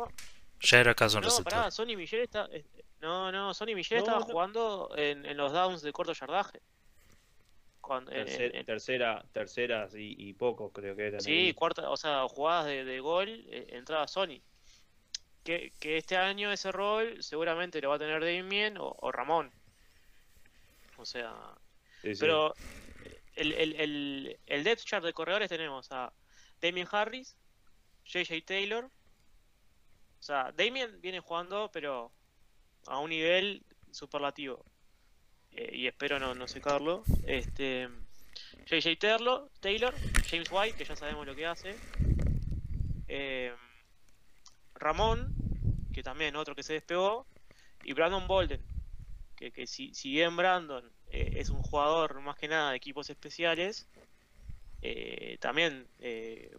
Ya era casi un No, receptor. pará, Sony Michel está. eh, No, no, Sony Michel No, estaba no. jugando en, en los downs de corto yardaje. Cuando, en- tercer- en- en- tercera, terceras y, y poco creo que eran. sí, ahí. cuarta, o sea, jugadas de, de gol, eh, entraba Sony. Que, que este año ese rol seguramente lo va a tener Damien o, o Ramón. O sea, Sí, sí. pero el, el, el, el depth chart de corredores tenemos a Damien Harris, JJ Taylor. O sea, Damien viene jugando, pero a un nivel superlativo. Eh, y espero no, no secarlo. Este, JJ Taylor, Taylor, James White, que ya sabemos lo que hace. Eh, Ramón, que también otro que se despegó. Y Brandon Bolden, que, que si, si bien Brandon eh, es un jugador más que nada de equipos especiales, eh, también eh,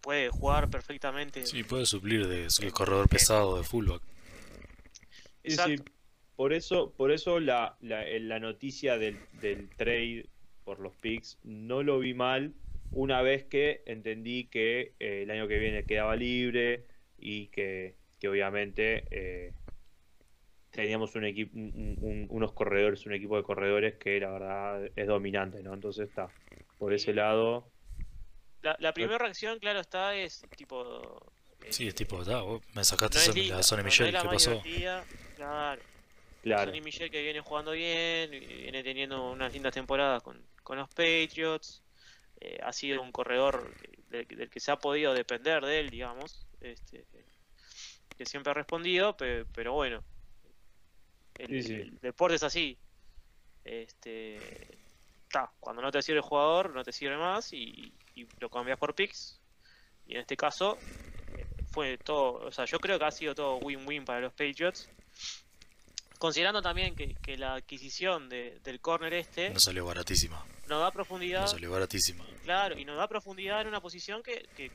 puede jugar perfectamente. Sí, puede suplir de, de corredor pesado de fullback. Sí, sí. Exacto. Por eso, por eso la, la, la noticia del, del trade por los picks no lo vi mal una vez que entendí que eh, el año que viene quedaba libre y que, que obviamente eh, teníamos un equipo, un- un- unos corredores, un equipo de corredores que la verdad es dominante, ¿no? Entonces está, por ese lado, La, la primera reacción, claro, está es tipo. eh, Sí, es tipo, da, vos me sacaste no la Sony no- no Michel, es la ¿qué pasó? Claro. claro. Sonny Michel que viene jugando bien, viene teniendo unas lindas temporadas con, con los Patriots. eh, ha sido un corredor que- del, del que se ha podido depender de él, digamos. Este, que siempre ha respondido, pe- pero, bueno. El, Sí, sí. el deporte es así. Este, ta, cuando no te sirve el jugador, no te sirve más y, y lo cambias por picks. Y en este caso, fue todo, o sea, yo creo que ha sido todo win-win para los Patriots. Considerando también que, que la adquisición de, del corner este No salió baratísima. nos da profundidad, No salió baratísima. claro, y nos da profundidad en una posición que, que,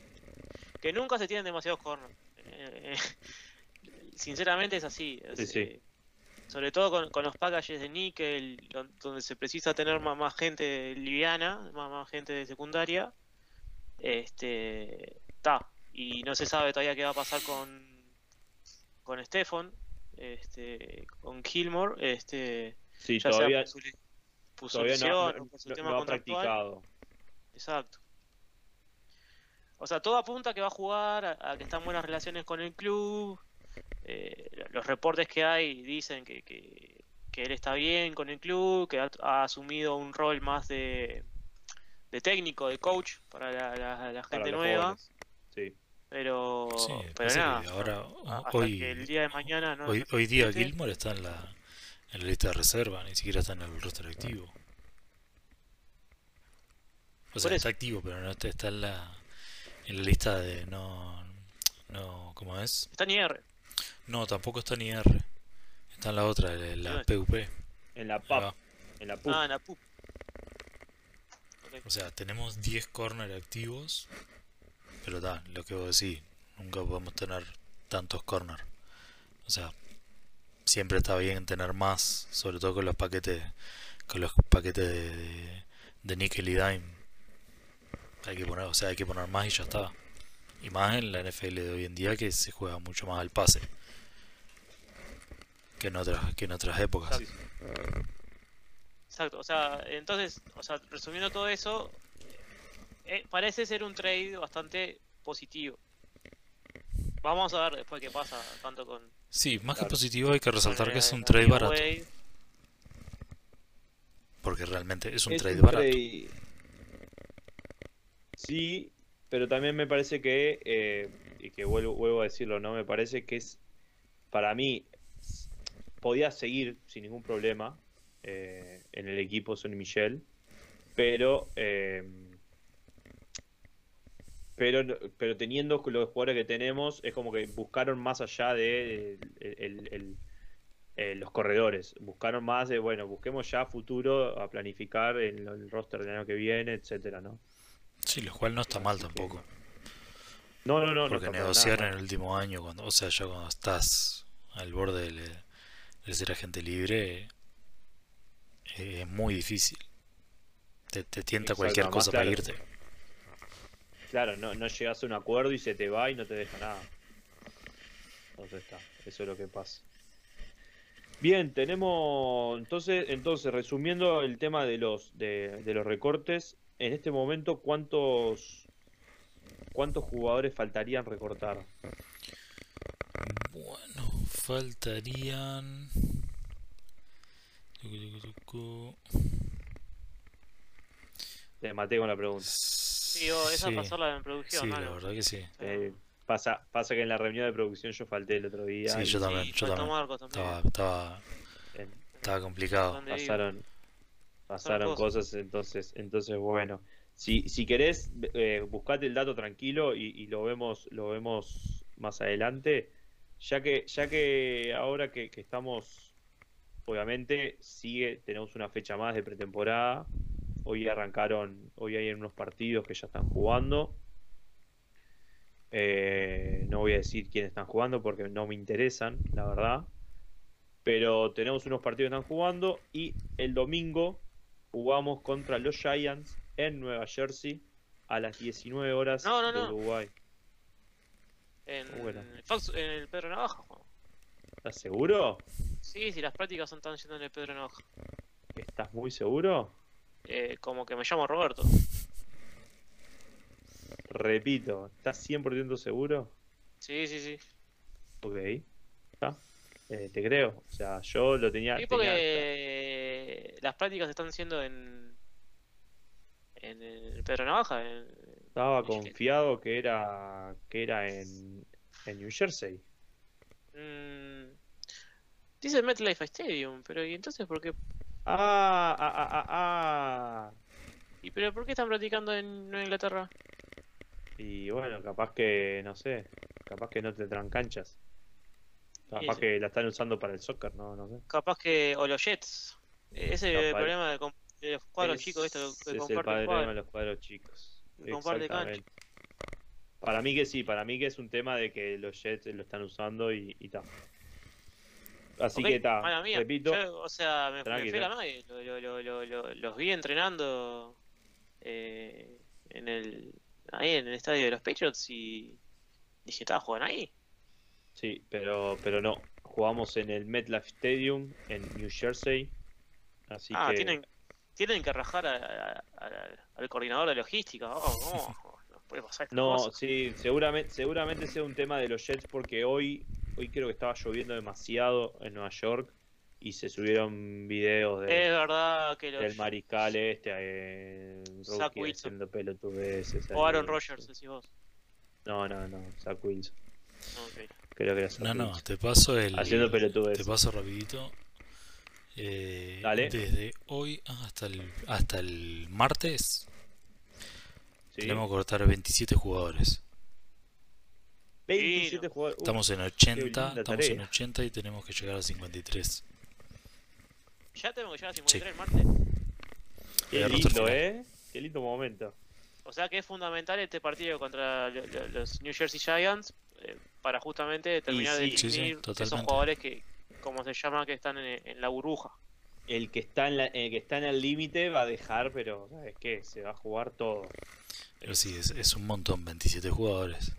que nunca se tienen demasiados corners. Eh, (laughs) sinceramente es así. es, Sí, sí. eh, sobre todo con, con los packages de níquel, don- donde se precisa tener más, más gente liviana, más, más gente de secundaria. Este. Está. Y no se sabe todavía qué va a pasar con. Con Stefan. Este. Con Gilmore. Este. Sí, Ya todavía, sea por su, por todavía no, no- o por su no- ha practicado. Exacto. O sea, todo apunta a que va a jugar, a, a que están buenas relaciones con el club. Eh, los reportes que hay dicen que, que, que él está bien con el club, que ha, ha asumido un rol más de, de técnico, de coach para la, la- la para gente nueva. Sí. Pero, Sí, pero nada, ahora, a- hasta hoy, que el día de mañana no. hoy, hoy día. Gilmore está en la, en la lista de reserva, ni siquiera está en el roster activo. O sea, está activo, pero no está, está en la, en la lista de no, no, ¿cómo es? Está en IR. No, tampoco está ni R. Está en la otra, en la. PUP. En la PAP, en la PUP. Ah, en la PUP. Ok. O sea, tenemos 10 corner activos, pero da, lo que vos decís, nunca podemos tener tantos corner. O sea, siempre está bien tener más, sobre todo con los paquetes, con los paquetes de, de, de nickel y dime. Hay que poner, o sea, hay que poner más y ya está. Y más en la NFL de hoy en día que se juega mucho más al pase que en otras, que en otras épocas. Exacto, o sea, entonces, o sea, resumiendo todo eso, eh, parece ser un trade bastante positivo. Vamos a ver después qué pasa, tanto con... Sí, más que positivo hay que resaltar que es eh, un trade Dwayne barato. Porque realmente es un Es trade un barato. trade- Sí, pero también me parece que, eh, y que vuelvo, vuelvo a decirlo, ¿no? Me parece que es, para mí, podía seguir sin ningún problema eh, en el equipo Sonny Michel, pero, eh, pero, pero teniendo los jugadores que tenemos, es como que buscaron más allá de el- eh, los corredores. Buscaron más de, bueno, busquemos ya futuro a planificar el, el roster del año que viene, etcétera, ¿no? Sí, lo cual no está mal tampoco. No, no, no. Porque negociar nada en el último año, cuando, o sea, ya cuando estás al borde de, de ser agente libre, eh, es muy difícil. Te, te tienta Exacto, cualquier cosa para irte. Claro, no, no llegas a un acuerdo y se te va y no te deja nada. Entonces está, eso es lo que pasa. Bien, tenemos entonces, entonces resumiendo el tema de los de, de los recortes, en este momento cuántos cuántos jugadores faltarían recortar. Bueno, faltarían. Te maté con la pregunta. Sí, o esa Sí, pasarla en producción, sí, ¿no? la verdad que sí. Eh, pasa, pasa que en la reunión de producción yo falté el otro día. Sí, y yo también, Sí, yo también. Estaba, estaba, en- estaba complicado. Pasaron pasaron cosas. cosas entonces entonces bueno si si querés eh, buscate el dato tranquilo y, y lo vemos lo vemos más adelante. Ya que ya que ahora que, que estamos obviamente sigue tenemos una fecha más de pretemporada. Hoy arrancaron hoy hay unos partidos que ya están jugando. Eh, no voy a decir quiénes están jugando porque no me interesan la verdad. Pero tenemos unos partidos que están jugando y el domingo jugamos contra los Giants en Nueva Jersey a las 19 horas No, no, de no. Uruguay. En. Fox- en el Pedro Navaja. ¿Estás seguro? Sí, si las prácticas son tan yendo en el Pedro Navaja. ¿Estás muy seguro? Eh, como que me llamo Roberto. Repito, ¿estás 100% seguro? Sí, sí, sí. Ok. ¿Está? Eh, te creo. O sea, yo lo tenía. Sí, tenía- porque las prácticas están siendo en. En el Pedro Navaja. en- estaba confiado que era que era en, en New Jersey. Mm, dice MetLife Stadium, pero ¿y entonces por qué? Ah, ah, ah, ah, ah. pero por qué están practicando en Nueva Inglaterra? Y bueno, capaz que, no sé, capaz que no tendrán canchas. Capaz que la están usando para el soccer, no, no sé. Capaz que, o los Jets. Ese es el problema de, los cuadros chicos, esto que es el problema de los cuadros chicos. Exactamente. Para mí que sí, para mí que es un tema de que los Jets lo están usando y, y tal. Así que está, repito. o sea, me, me fui la madre. los vi entrenando eh, en el ahí en el estadio de los Patriots y dije, ¿estaba jugando ahí? Sí, pero, pero no. Jugamos en el MetLife Stadium en New Jersey. Así ah, que... tienen, tienen que rajar al coordinador de logística. Oh, no, puede pasar no sí, seguramente, seguramente sea un tema de los Jets porque hoy, hoy creo que estaba lloviendo demasiado en Nueva York y se subieron videos de, es verdad que del mariscal este eh, rookie haciendo pelotudeces o Aaron Rodgers decís vos. No no no Zach Wilson. Creo que era Zach no no te paso el haciendo pelotudeces. te paso rapidito eh, Dale. desde hoy hasta el hasta el martes tenemos que cortar 27 jugadores. 27 jugadores. Estamos en 80 estamos en 80 y tenemos que llegar a 53 ya tenemos que llegar a 53 el martes. Qué lindo, ¿eh? Qué lindo momento. O sea que es fundamental este partido contra los New Jersey Giants eh, para justamente terminar de definir esos jugadores que, como se llama, que están en, la burbuja. El que está en el que está en el límite va a dejar, pero ¿sabes qué? Se va a jugar todo. Pero sí, es, es un montón, 27 jugadores.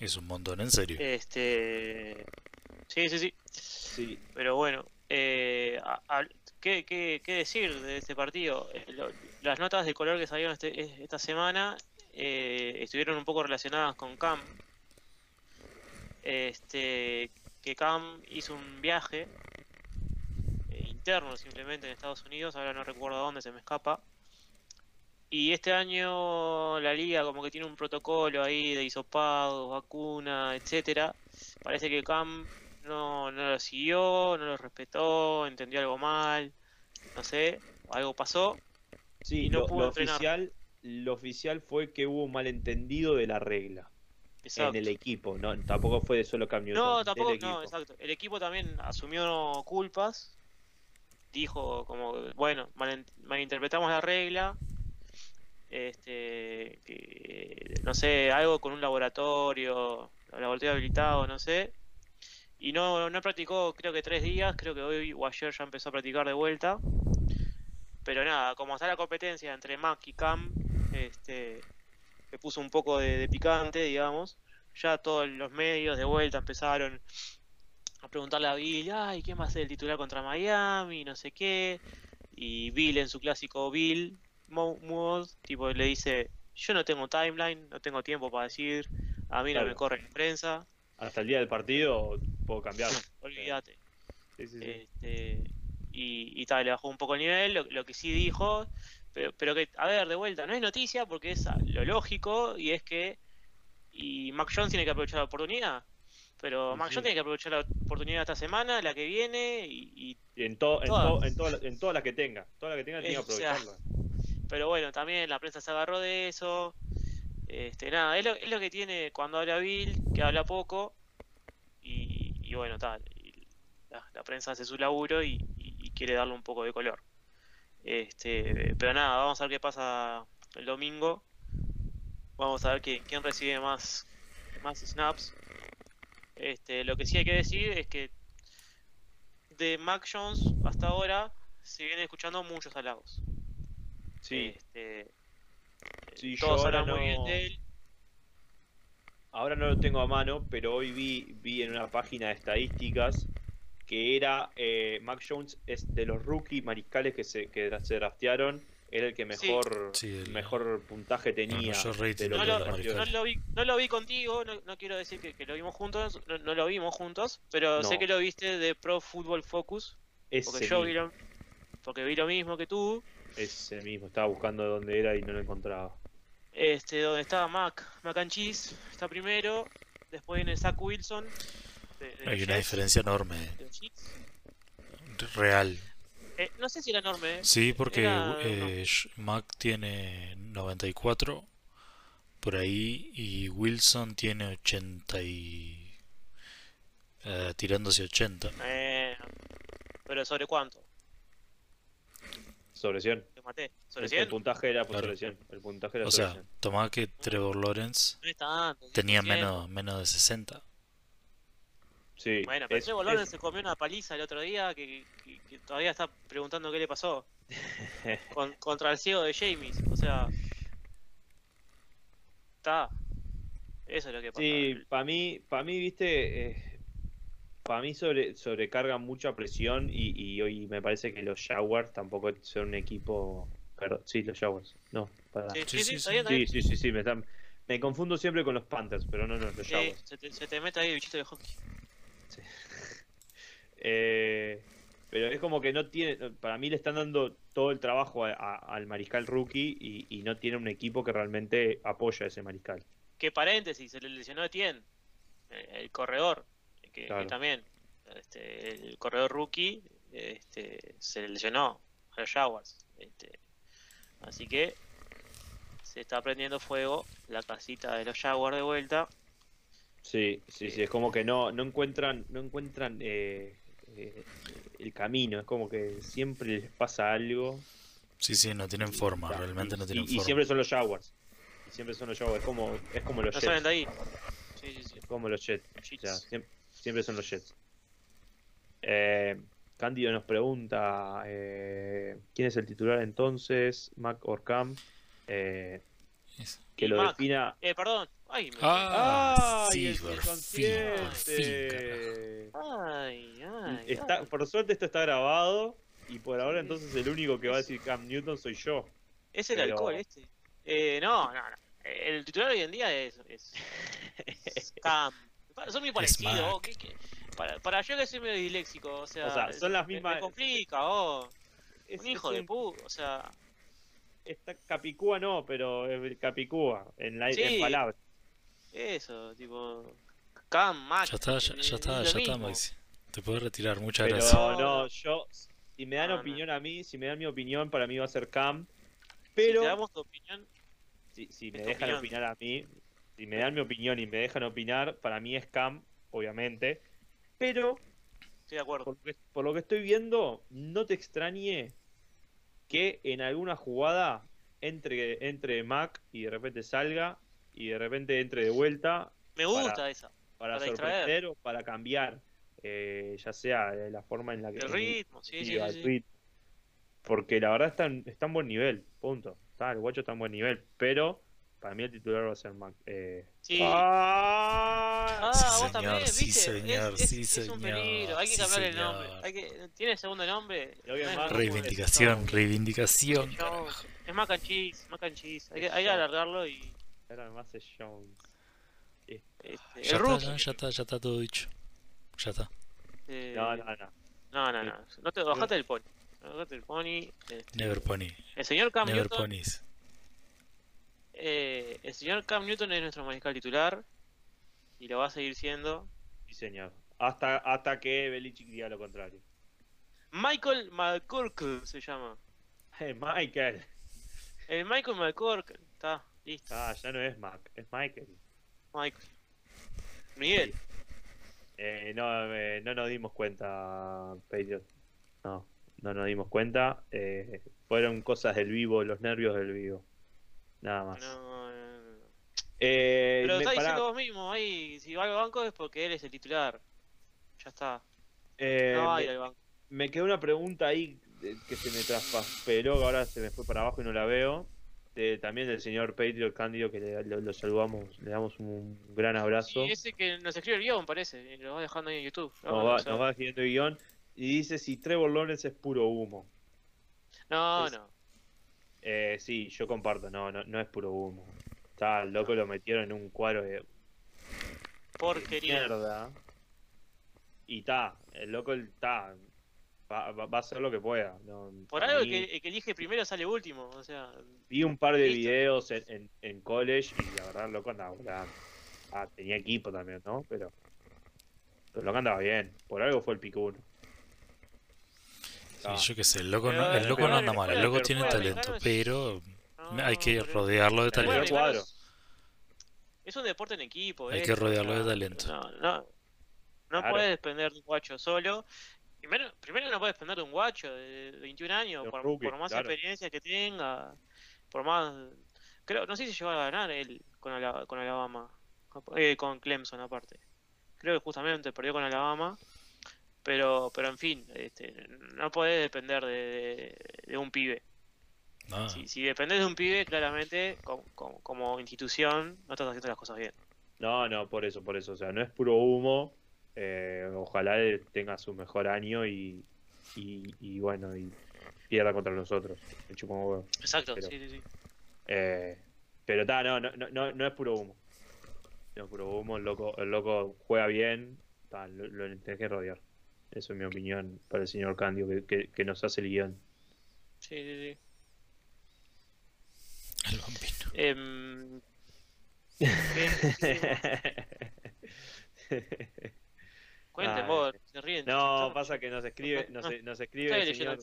Es un montón, en serio. Este. Sí, sí, sí. Sí. Pero bueno, eh, ¿qué, qué, qué, decir de este partido? Eh, las notas de color que salieron este, esta semana eh, estuvieron un poco relacionadas con Cam. Este, que Cam hizo un viaje interno simplemente en Estados Unidos, ahora no recuerdo dónde, se me escapa. Y este año la liga como que tiene un protocolo ahí de hisopado, vacuna, etcétera. Parece que Cam no, no lo siguió, no lo respetó, entendió algo mal, no sé, algo pasó. Sí, y no lo, pudo oficial, lo oficial fue que hubo un malentendido de la regla. En el equipo, no, tampoco fue de solo cambio. No, tampoco, no, exacto. El equipo también asumió culpas, dijo como, bueno, malinterpretamos la regla, este, que, no sé, algo con un laboratorio, laboratorio habilitado, no sé, y no, no practicó creo que tres días, creo que hoy o ayer ya empezó a practicar de vuelta. Pero nada, como está la competencia entre Mac y Cam, este, que puso un poco de, picante, digamos, ya todos los medios de vuelta empezaron a preguntarle a Bill, ay, ¿quién va a ser el titular contra Miami? No sé qué. Y Bill en su clásico Bill Mode, tipo le dice, yo no tengo timeline, no tengo tiempo para decir, a mí no me corre en prensa. Hasta el día del partido puedo cambiar. (laughs) Olvídate. Este, y, tal, le bajó un poco el nivel, lo, que sí dijo, pero, pero, que, a ver, de vuelta, no es noticia porque es lo lógico y es que y Mac Jones tiene que aprovechar la oportunidad. Pero Mac Jones tiene que aprovechar la oportunidad esta semana, la que viene y, en, todo, en, to, en, en todas las que tenga. Todas las que tenga tiene que aprovecharla. pero bueno, también la prensa se agarró de eso. Este, nada, es lo, es lo que tiene cuando habla Bill, que habla poco, y, bueno, tal, la, prensa hace su laburo y, quiere darle un poco de color. Este, pero nada, vamos a ver qué pasa el domingo. Vamos a ver quién, quién recibe más, más snaps. Este, lo que sí hay que decir es que de Mac Jones hasta ahora se vienen escuchando muchos halagos. Sí. Este, todos hablan muy bien de él. Ahora no lo tengo a mano, pero hoy vi, vi en una página de estadísticas que era eh, Mac Jones es de los rookie mariscales que se, que se draftearon era el que mejor mejor puntaje tenía. no, lo, vi, no, lo, vi, contigo, no, quiero decir que, lo vimos juntos, no, lo vimos juntos, pero sé que lo viste de Pro Football Focus. porque yo vi lo, porque vi lo mismo que tú. Ese mismo, estaba buscando dónde era y no lo encontraba. Este, donde estaba Mac, Mac and Cheese, está primero. Después viene Zach Wilson. Hay una diferencia enorme. Real. Eh, no sé si era enorme. ¿eh? Sí, porque Era- eh, Mac tiene 94 por ahí y Wilson tiene 80 y... eh, tirándose 80. Eh, pero ¿sobre cuánto? Sobre 100. Te maté. ¿Sobre El, 100? puntaje era por Claro. sobre 100. El puntaje era O sobre sea, 100. tomá que Trevor Lawrence No tanto. tenía 100. menos, menos de 60. Sí. Bueno, pero es- Trevor es- Lawrence se comió una paliza el otro día que, que- que todavía está preguntando qué le pasó. (laughs) Con- contra el ciego de James. O sea. Está. Eso es lo que pasa. Sí, para mí, para mí, viste, para mí sobre, sobrecargan mucha presión y, y hoy me parece que los Jaguars tampoco son un equipo... Perdón, sí, los Jaguars. No, para... Sí, Sí, sí, sí, sí, sí. Sí, sí, sí, sí, me, están- me confundo siempre con los Panthers, pero no, no, los Jaguars. se, te, se te mete ahí el bichito de hockey. Eh, pero es como que no tiene, para mí le están dando todo el trabajo a- a- al mariscal rookie y, y no tiene un equipo que realmente apoya a ese mariscal. Que paréntesis, se le lesionó a Etienne, el, el corredor, que, también, este, el corredor rookie, este, se le lesionó a los Jaguars. Este, así que se está prendiendo fuego la casita de los Jaguars de vuelta. Sí, sí, sí, es como que no, no encuentran, no encuentran eh, eh, el camino, es como que siempre les pasa algo. Sí, sí, no tienen forma, y- realmente no y- tienen y, forma. siempre son los Jaguars. Y siempre son los Jaguars, es como, es como los No Jets. salen de ahí. Sí, sí, sí. Es como los Jets. O Jets. sea, siempre, siempre son los Jets. Eh, Cándido nos pregunta eh, quién es el titular entonces, Mac Orcam. Eh, Es- que Y lo Mac. defina. Eh, perdón. Ay, me- Ah, ¡Ay, sí, el por fin, por fin, subconsciente! ay, ay, Está, ay. por suerte esto está grabado y por ahora entonces el único que va a decir Cam Newton soy yo. Es el pero- alcohol este. Eh, no, no, no. El titular hoy en día es. es, es (laughs) Cam. Son muy parecidos. Oh, ¿qué- qué? Para, para yo que soy medio disléxico, o sea. O sea, son las me- mismas- Me complica, oh. Es, Un hijo es de un- pu. O sea. Está Capicúa no, pero es Capicúa en, la, Sí. en palabras. Eso, tipo. Cam, Mac. Ya está, ya, ya está, es ya está. Maxi. Te puedes retirar, muchas Pero gracias. No, no, yo, si me dan No, no. opinión a mí, si me dan mi opinión, para mí va a ser Cam. Si Pero te damos tu opinión, si, si me dejan opinión. opinar a mí, si me dan mi opinión y me dejan opinar, para mí es Cam, obviamente. Pero estoy de acuerdo. por lo que, por lo que estoy viendo, no te extrañe que en alguna jugada entre, entre Mac y de repente salga y de repente entre de vuelta Me gusta esa. para, Para sorprender distraer. o para cambiar, eh, ya sea la forma en la que El ritmo, sí, sí, iba sí, el sí. ritmo. Porque la verdad está en, está en buen nivel, punto. Está, el guacho está en buen nivel, pero para mí el titular va a ser Mac. Eh, Sí. ¡Ah! Ah, Sí, vos señor, también, sí, señor, es, es- sí, es un señor, peligro, hay que sí, cambiar el nombre. Hay que, ¿Tiene segundo nombre? No Reivindicación, reivindicación. es mac and cheese, mac and cheese. Hay que, hay que alargarlo y. Ahora más es Jones. Este, Ya el está, rookie. ya, ya está, ya está todo dicho. Ya está. eh, No, no, no. no, no, no. No te bajate el pony. Bajate el pony. este, Never pony. el señor Cam Never Newton. ponies. eh, el señor Cam Newton es nuestro mariscal titular. Y lo va a seguir siendo. Sí, señor. Hasta, hasta que Belichick diga lo contrario. Michael McCorkle se llama. Eh, (laughs) Michael. El Michael McCorkle. Está, listo. Ah, ya no es Mac, es Michael. Michael. Miguel. Eh, no, eh, no nos dimos cuenta, Patriot. No, no nos dimos cuenta. Eh, fueron cosas del vivo, los nervios del vivo. Nada más. No, no, no, no. Eh, Pero lo me- está pará, diciendo vos mismo, ahí, si va al banco es porque él es el titular. Ya está. eh, No va a ir al banco. me quedó una pregunta ahí que se me traspasperó, que ahora se me fue para abajo y no la veo. De- también del señor Patriot Cándido, que le- lo, lo saludamos, le damos un gran abrazo. Sí, ese que nos escribe el guion, parece. y Lo va dejando ahí en YouTube. Nos No, va, nos escribiendo el guion y dice si Trevor Lawrence es puro humo. no, es- no. Eh, sí, yo comparto, no, no, no es puro humo. Está, el loco lo metieron en un cuadro de Porquería. mierda. Y está, el loco está, va, va- va a hacer lo que pueda. no, Por algo mí, que el que elige primero sale último. O sea, Vi un par de Listo. videos en, en, en college y la verdad el loco andaba volando. Ah, tenía equipo también, ¿no? Pero, pero el loco andaba bien. Por algo fue el pico uno. Sí, yo qué sé, el loco no, el loco no anda mal, el loco tiene talento, pero hay que rodearlo de talento. Es un deporte en equipo. Hay que rodearlo de talento. No, no, no puedes depender de un guacho solo. Primero, primero no puedes depender de un guacho de 21 años, por, más experiencia que tenga, por más... Creo, no sé si llegó a ganar él con, con Alabama, eh, con Clemson aparte. Creo que justamente perdió con Alabama pero, pero en fin, este, no podés depender de, un pibe. Si, si dependes de un pibe, claramente, como, institución, no estás haciendo las cosas bien. No, no, por eso, por eso. O sea, no es puro humo. Eh, ojalá tenga su mejor año y, y, bueno, y pierda contra nosotros. Exacto, sí, sí, sí. Eh, pero está, no, no, no, no es puro humo. No es puro humo, el loco, el loco juega bien, lo, lo tenés que rodear. Eso es mi opinión para el señor Candio, que, que, nos hace el guion. Sí, sí, sí. El bambino. Eh... Cuenten vos, se ríen. No, pasa que nos escribe, nos, (laughs) nos escribe el señor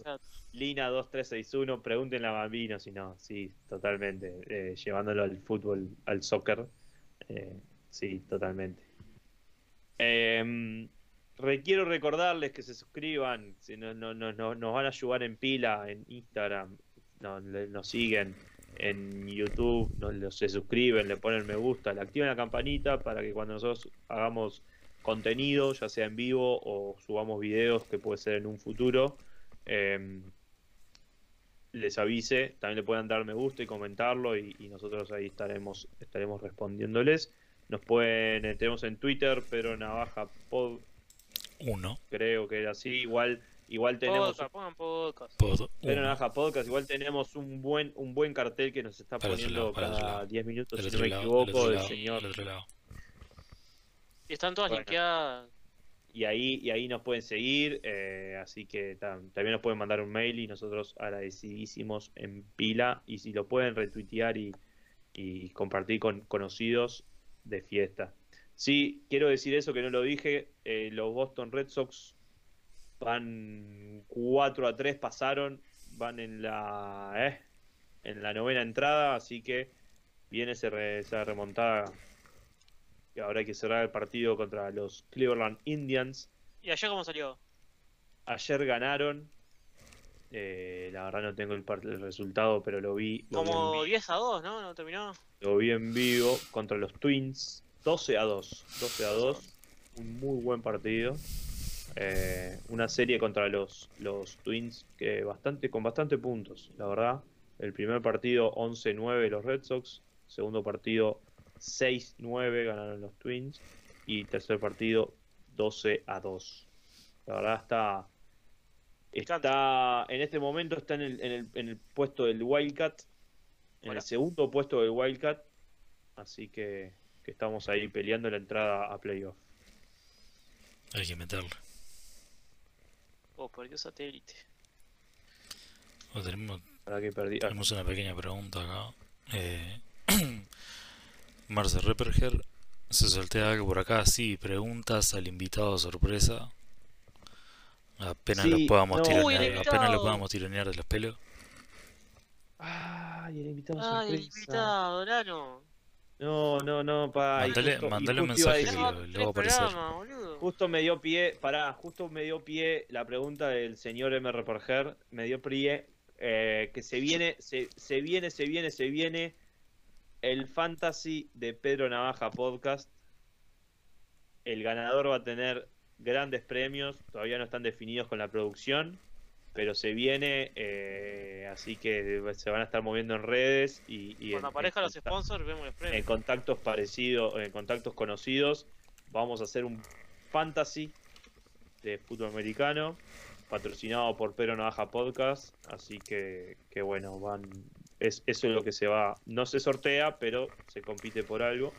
Lina2361, pregúntenle a Bambino si no, sí, totalmente, eh, llevándolo al fútbol, al soccer, eh, sí, totalmente. Eh, Requiero recordarles que se suscriban, si no, no, no, nos van a ayudar en pila en Instagram, nos siguen en YouTube, nos, se suscriben, le ponen me gusta, le activan la campanita para que cuando nosotros hagamos contenido, ya sea en vivo o subamos videos que puede ser en un futuro, em, les avise, también le puedan dar me gusta y comentarlo y, nosotros ahí estaremos, estaremos respondiéndoles. Nos pueden, eh, tenemos en Twitter, pero Navaja Pod, uno. Creo que era así. Igual, igual tenemos. podcast. Pero Naja Podcast, igual tenemos un buen, un buen cartel que nos está poniendo cada 10 minutos, si no me equivoco, del señor. Y están todas linkeadas. Y ahí, y ahí nos pueden seguir, eh, así que también nos pueden mandar un mail y nosotros agradecidísimos en pila. Y si lo pueden retuitear y, y compartir con conocidos de fiesta. Sí, quiero decir eso que no lo dije. Eh, los Boston Red Sox van 4 a 3, pasaron, van en la eh, en la novena entrada, así que viene esa remontada. Y ahora hay que cerrar el partido contra los Cleveland Indians. ¿Y ayer cómo salió? Ayer ganaron. Eh, la verdad no tengo el, el, resultado, pero lo vi. Como 10 a 2, ¿no? ¿No terminó? Lo vi en vivo contra los Twins. 12 a 2. 12 a 2. Un muy buen partido. Eh, una serie contra los, los Twins que bastante, con bastante puntos, la verdad. El primer partido 11-9 los Red Sox. Segundo partido 6-9 ganaron los Twins. Y tercer partido 12 a 2. La verdad está. Está. En este momento está en el, en el, en el puesto del Wildcat. En el segundo puesto del Wildcat. Así que que estamos ahí peleando la entrada a playoff. Hay que meterle. Oh, perdió satélite. Oh, tenemos, que perdí? Ah. tenemos una pequeña pregunta acá. Eh, (clears throat) Marce Repperger se soltea que por acá sí, preguntas al invitado sorpresa. Apenas lo podamos tironear, apenas lo podamos tironear de los pelos. Ay, el invitado sorpresa. Ay, el invitado, Lano. No, no, no, pa. Mandale, un mensaje y luego aparecer. Justo me dio pie, pará, justo me dio pie la pregunta del señor M. Reporger, me dio pie eh, que se viene, se, se viene, se viene, se viene el fantasy de Pedro Navaja Podcast. El ganador va a tener grandes premios, todavía no están definidos con la producción pero se viene, eh, así que se van a estar moviendo en redes y, cuando aparezcan los sponsors vemos En contactos parecidos, en contactos conocidos, vamos a hacer un fantasy de fútbol americano patrocinado por Pero Navaja Podcast, así que, que bueno, van es, eso es lo que se va, no se sortea, pero se compite por algo.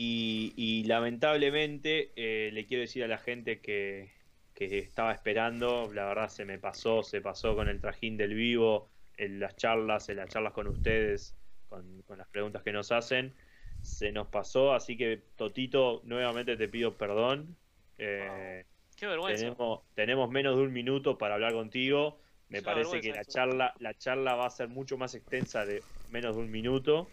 Y, lamentablemente eh, le quiero decir a la gente que, que estaba esperando. La verdad se me pasó, se pasó con el trajín del vivo, en las charlas, en las charlas con ustedes, con, las preguntas que nos hacen. Se nos pasó, así que Totito, nuevamente te pido perdón. Eh, Qué vergüenza. Tenemos, tenemos menos de un minuto para hablar contigo. Me parece que la charla, la charla va a ser mucho más extensa de menos de un minuto.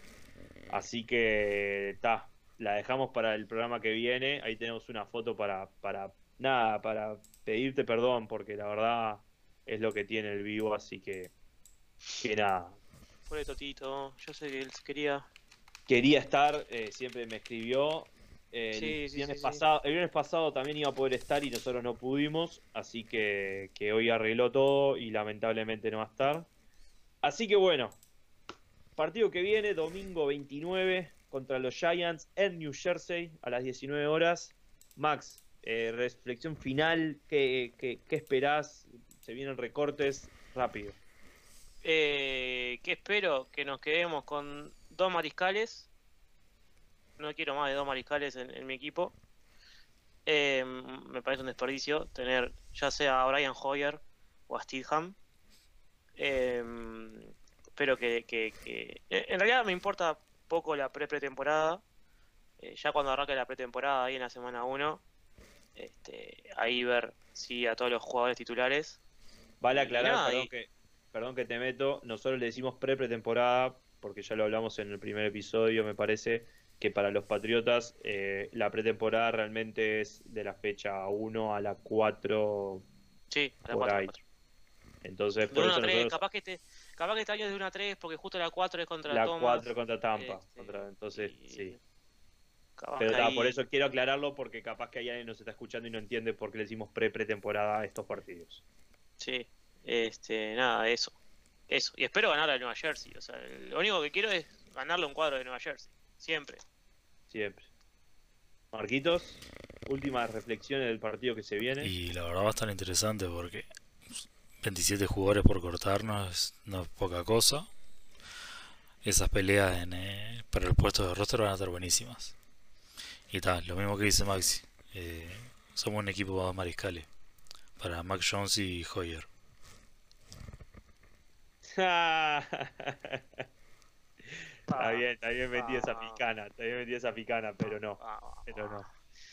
Así que está, la dejamos para el programa que viene. Ahí tenemos una foto para, para nada, para pedirte perdón, porque la verdad es lo que tiene el vivo, así que, que nada. Pobre Totito, yo sé que él quería. Quería estar, eh, siempre me escribió. Sí, el, sí, viernes sí. pasado, el viernes pasado también iba a poder estar y nosotros no pudimos, así que, que hoy arregló todo y lamentablemente no va a estar. Así que bueno, partido que viene, domingo 29 contra los Giants en New Jersey a las 19 horas. Max, eh, reflexión final, ¿qué, qué, qué esperás? Se vienen recortes, rápido. Eh, ¿Qué espero? Que nos quedemos con dos mariscales. No quiero más de dos mariscales en, en mi equipo. Eh, me parece un desperdicio tener ya sea a Brian Hoyer o a Steedham. Eh, espero que, que- que- En en realidad me importa poco la pre-pretemporada. Eh, ya cuando arranque la pretemporada ahí en la semana 1, este, ahí ver si a todos los jugadores titulares Vale aclarar, nada, perdón, y- que, perdón que te meto, nosotros le decimos pre-pretemporada, porque ya lo hablamos en el primer episodio, me parece, que para los Patriotas eh, la pretemporada realmente es de la fecha 1 a la 4, Sí, a la Por 4, ahí. entonces De por 1 eso a 3, nosotros capaz que, este, capaz que este año es de 1 a 3 porque justo la 4 es contra la Thomas. 4 contra Tampa, este, contra- entonces y sí. capaz Pero ahí- por eso quiero aclararlo, porque capaz que hay alguien que nos está escuchando y no entiende por qué le decimos pre-pretemporada a estos partidos. Sí, este, nada, eso. Eso. Y espero ganar a Nueva Jersey. O sea, lo único que quiero es ganarle un cuadro de Nueva Jersey. Siempre. Siempre. Marquitos, últimas reflexiones del partido que se viene. Y la verdad va a estar interesante porque 27 jugadores por cortar no es, no es poca cosa. Esas peleas en, eh, para el puesto de roster van a estar buenísimas. Y tal, lo mismo que dice Maxi. eh, somos un equipo de dos mariscales. Para Mac Jones y Hoyer. (laughs) Está bien, está bien metida esa Ah. picana, está bien metida esa picana, pero no, Ah, ah, pero no.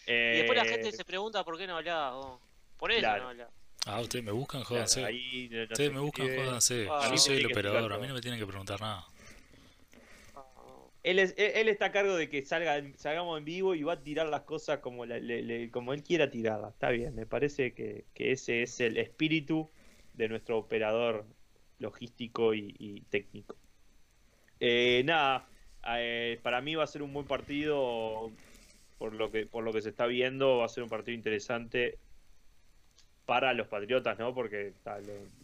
Y después la Eh, gente se pregunta por qué no vos. Por eso Claro. no hablás. Ah, ustedes me buscan, claro, jódanse. ahí no- no Ustedes me buscan, escribe. jódanse. Ah, Yo soy el que operador, a mí no me tienen que preguntar nada. Él, es- él, él está a cargo de que salga, salgamos en vivo y va a tirar las cosas como, la- le- le- como él quiera tirarlas. Está bien, me parece que, que ese es el espíritu de nuestro operador logístico y, y técnico. Eh, nada, eh, para mí va a ser un buen partido por lo que por lo que se está viendo, va a ser un partido interesante para los Patriotas, ¿no? Porque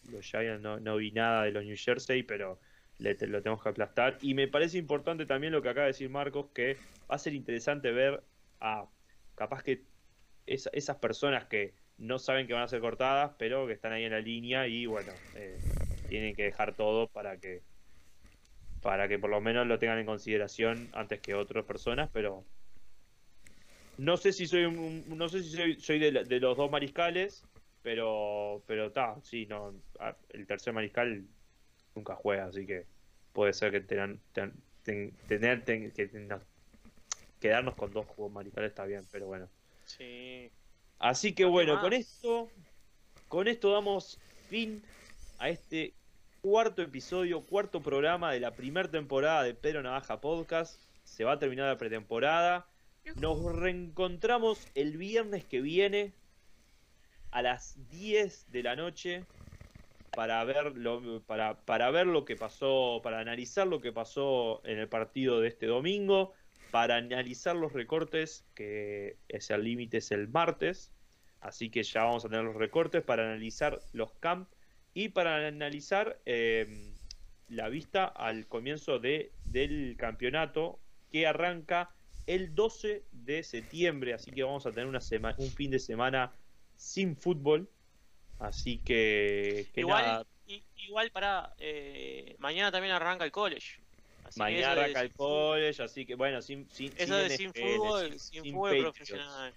los Giants no, no vi nada de los New Jersey, pero le, lo tenemos que aplastar. Y me parece importante también lo que acaba de decir Marcos, que va a ser interesante ver a capaz que esa- esas personas que no saben que van a ser cortadas, pero que están ahí en la línea y bueno, eh, tienen que dejar todo para que para que por lo menos lo tengan en consideración antes que otras personas, pero no sé si soy un, no sé si soy, soy de, de los dos mariscales, pero pero está, sí, no, el tercer mariscal nunca juega, así que puede ser que tengan, ten- ten- tener ten- que quedarnos con dos juegos mariscales está bien, pero bueno. sí. Así que ¿Qué bueno, más? con esto, con esto damos fin a este cuarto episodio, cuarto programa de la primera temporada de Pedro Navaja Podcast. Se va a terminar la pretemporada. Nos reencontramos el viernes que viene a las 10 de la noche para ver lo, para, para ver lo que pasó, para analizar lo que pasó en el partido de este domingo, para analizar los recortes, que es el límite es el martes, así que ya vamos a tener los recortes para analizar los camp y para analizar eh, la vista al comienzo de, del campeonato que arranca el 12 de septiembre, así que vamos a tener una sema- un fin de semana sin fútbol, así que, que Igual, nada, i- igual para mañana también arranca el college. Así mañana de arranca el sin fútbol- college, así que bueno, sin, sin, Eso de NFL, sin fútbol, sin- sin, sin fútbol Patriots, profesional.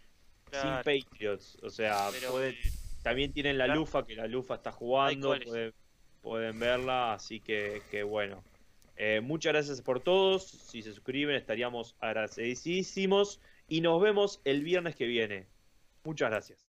sin Patriots, o sea, pero, eh, también tienen la claro. lufa, que la lufa está jugando, pueden, pueden verla, así que, que bueno. Eh, muchas gracias por todos, si se suscriben estaríamos agradecidísimos y nos vemos el viernes que viene. Muchas gracias.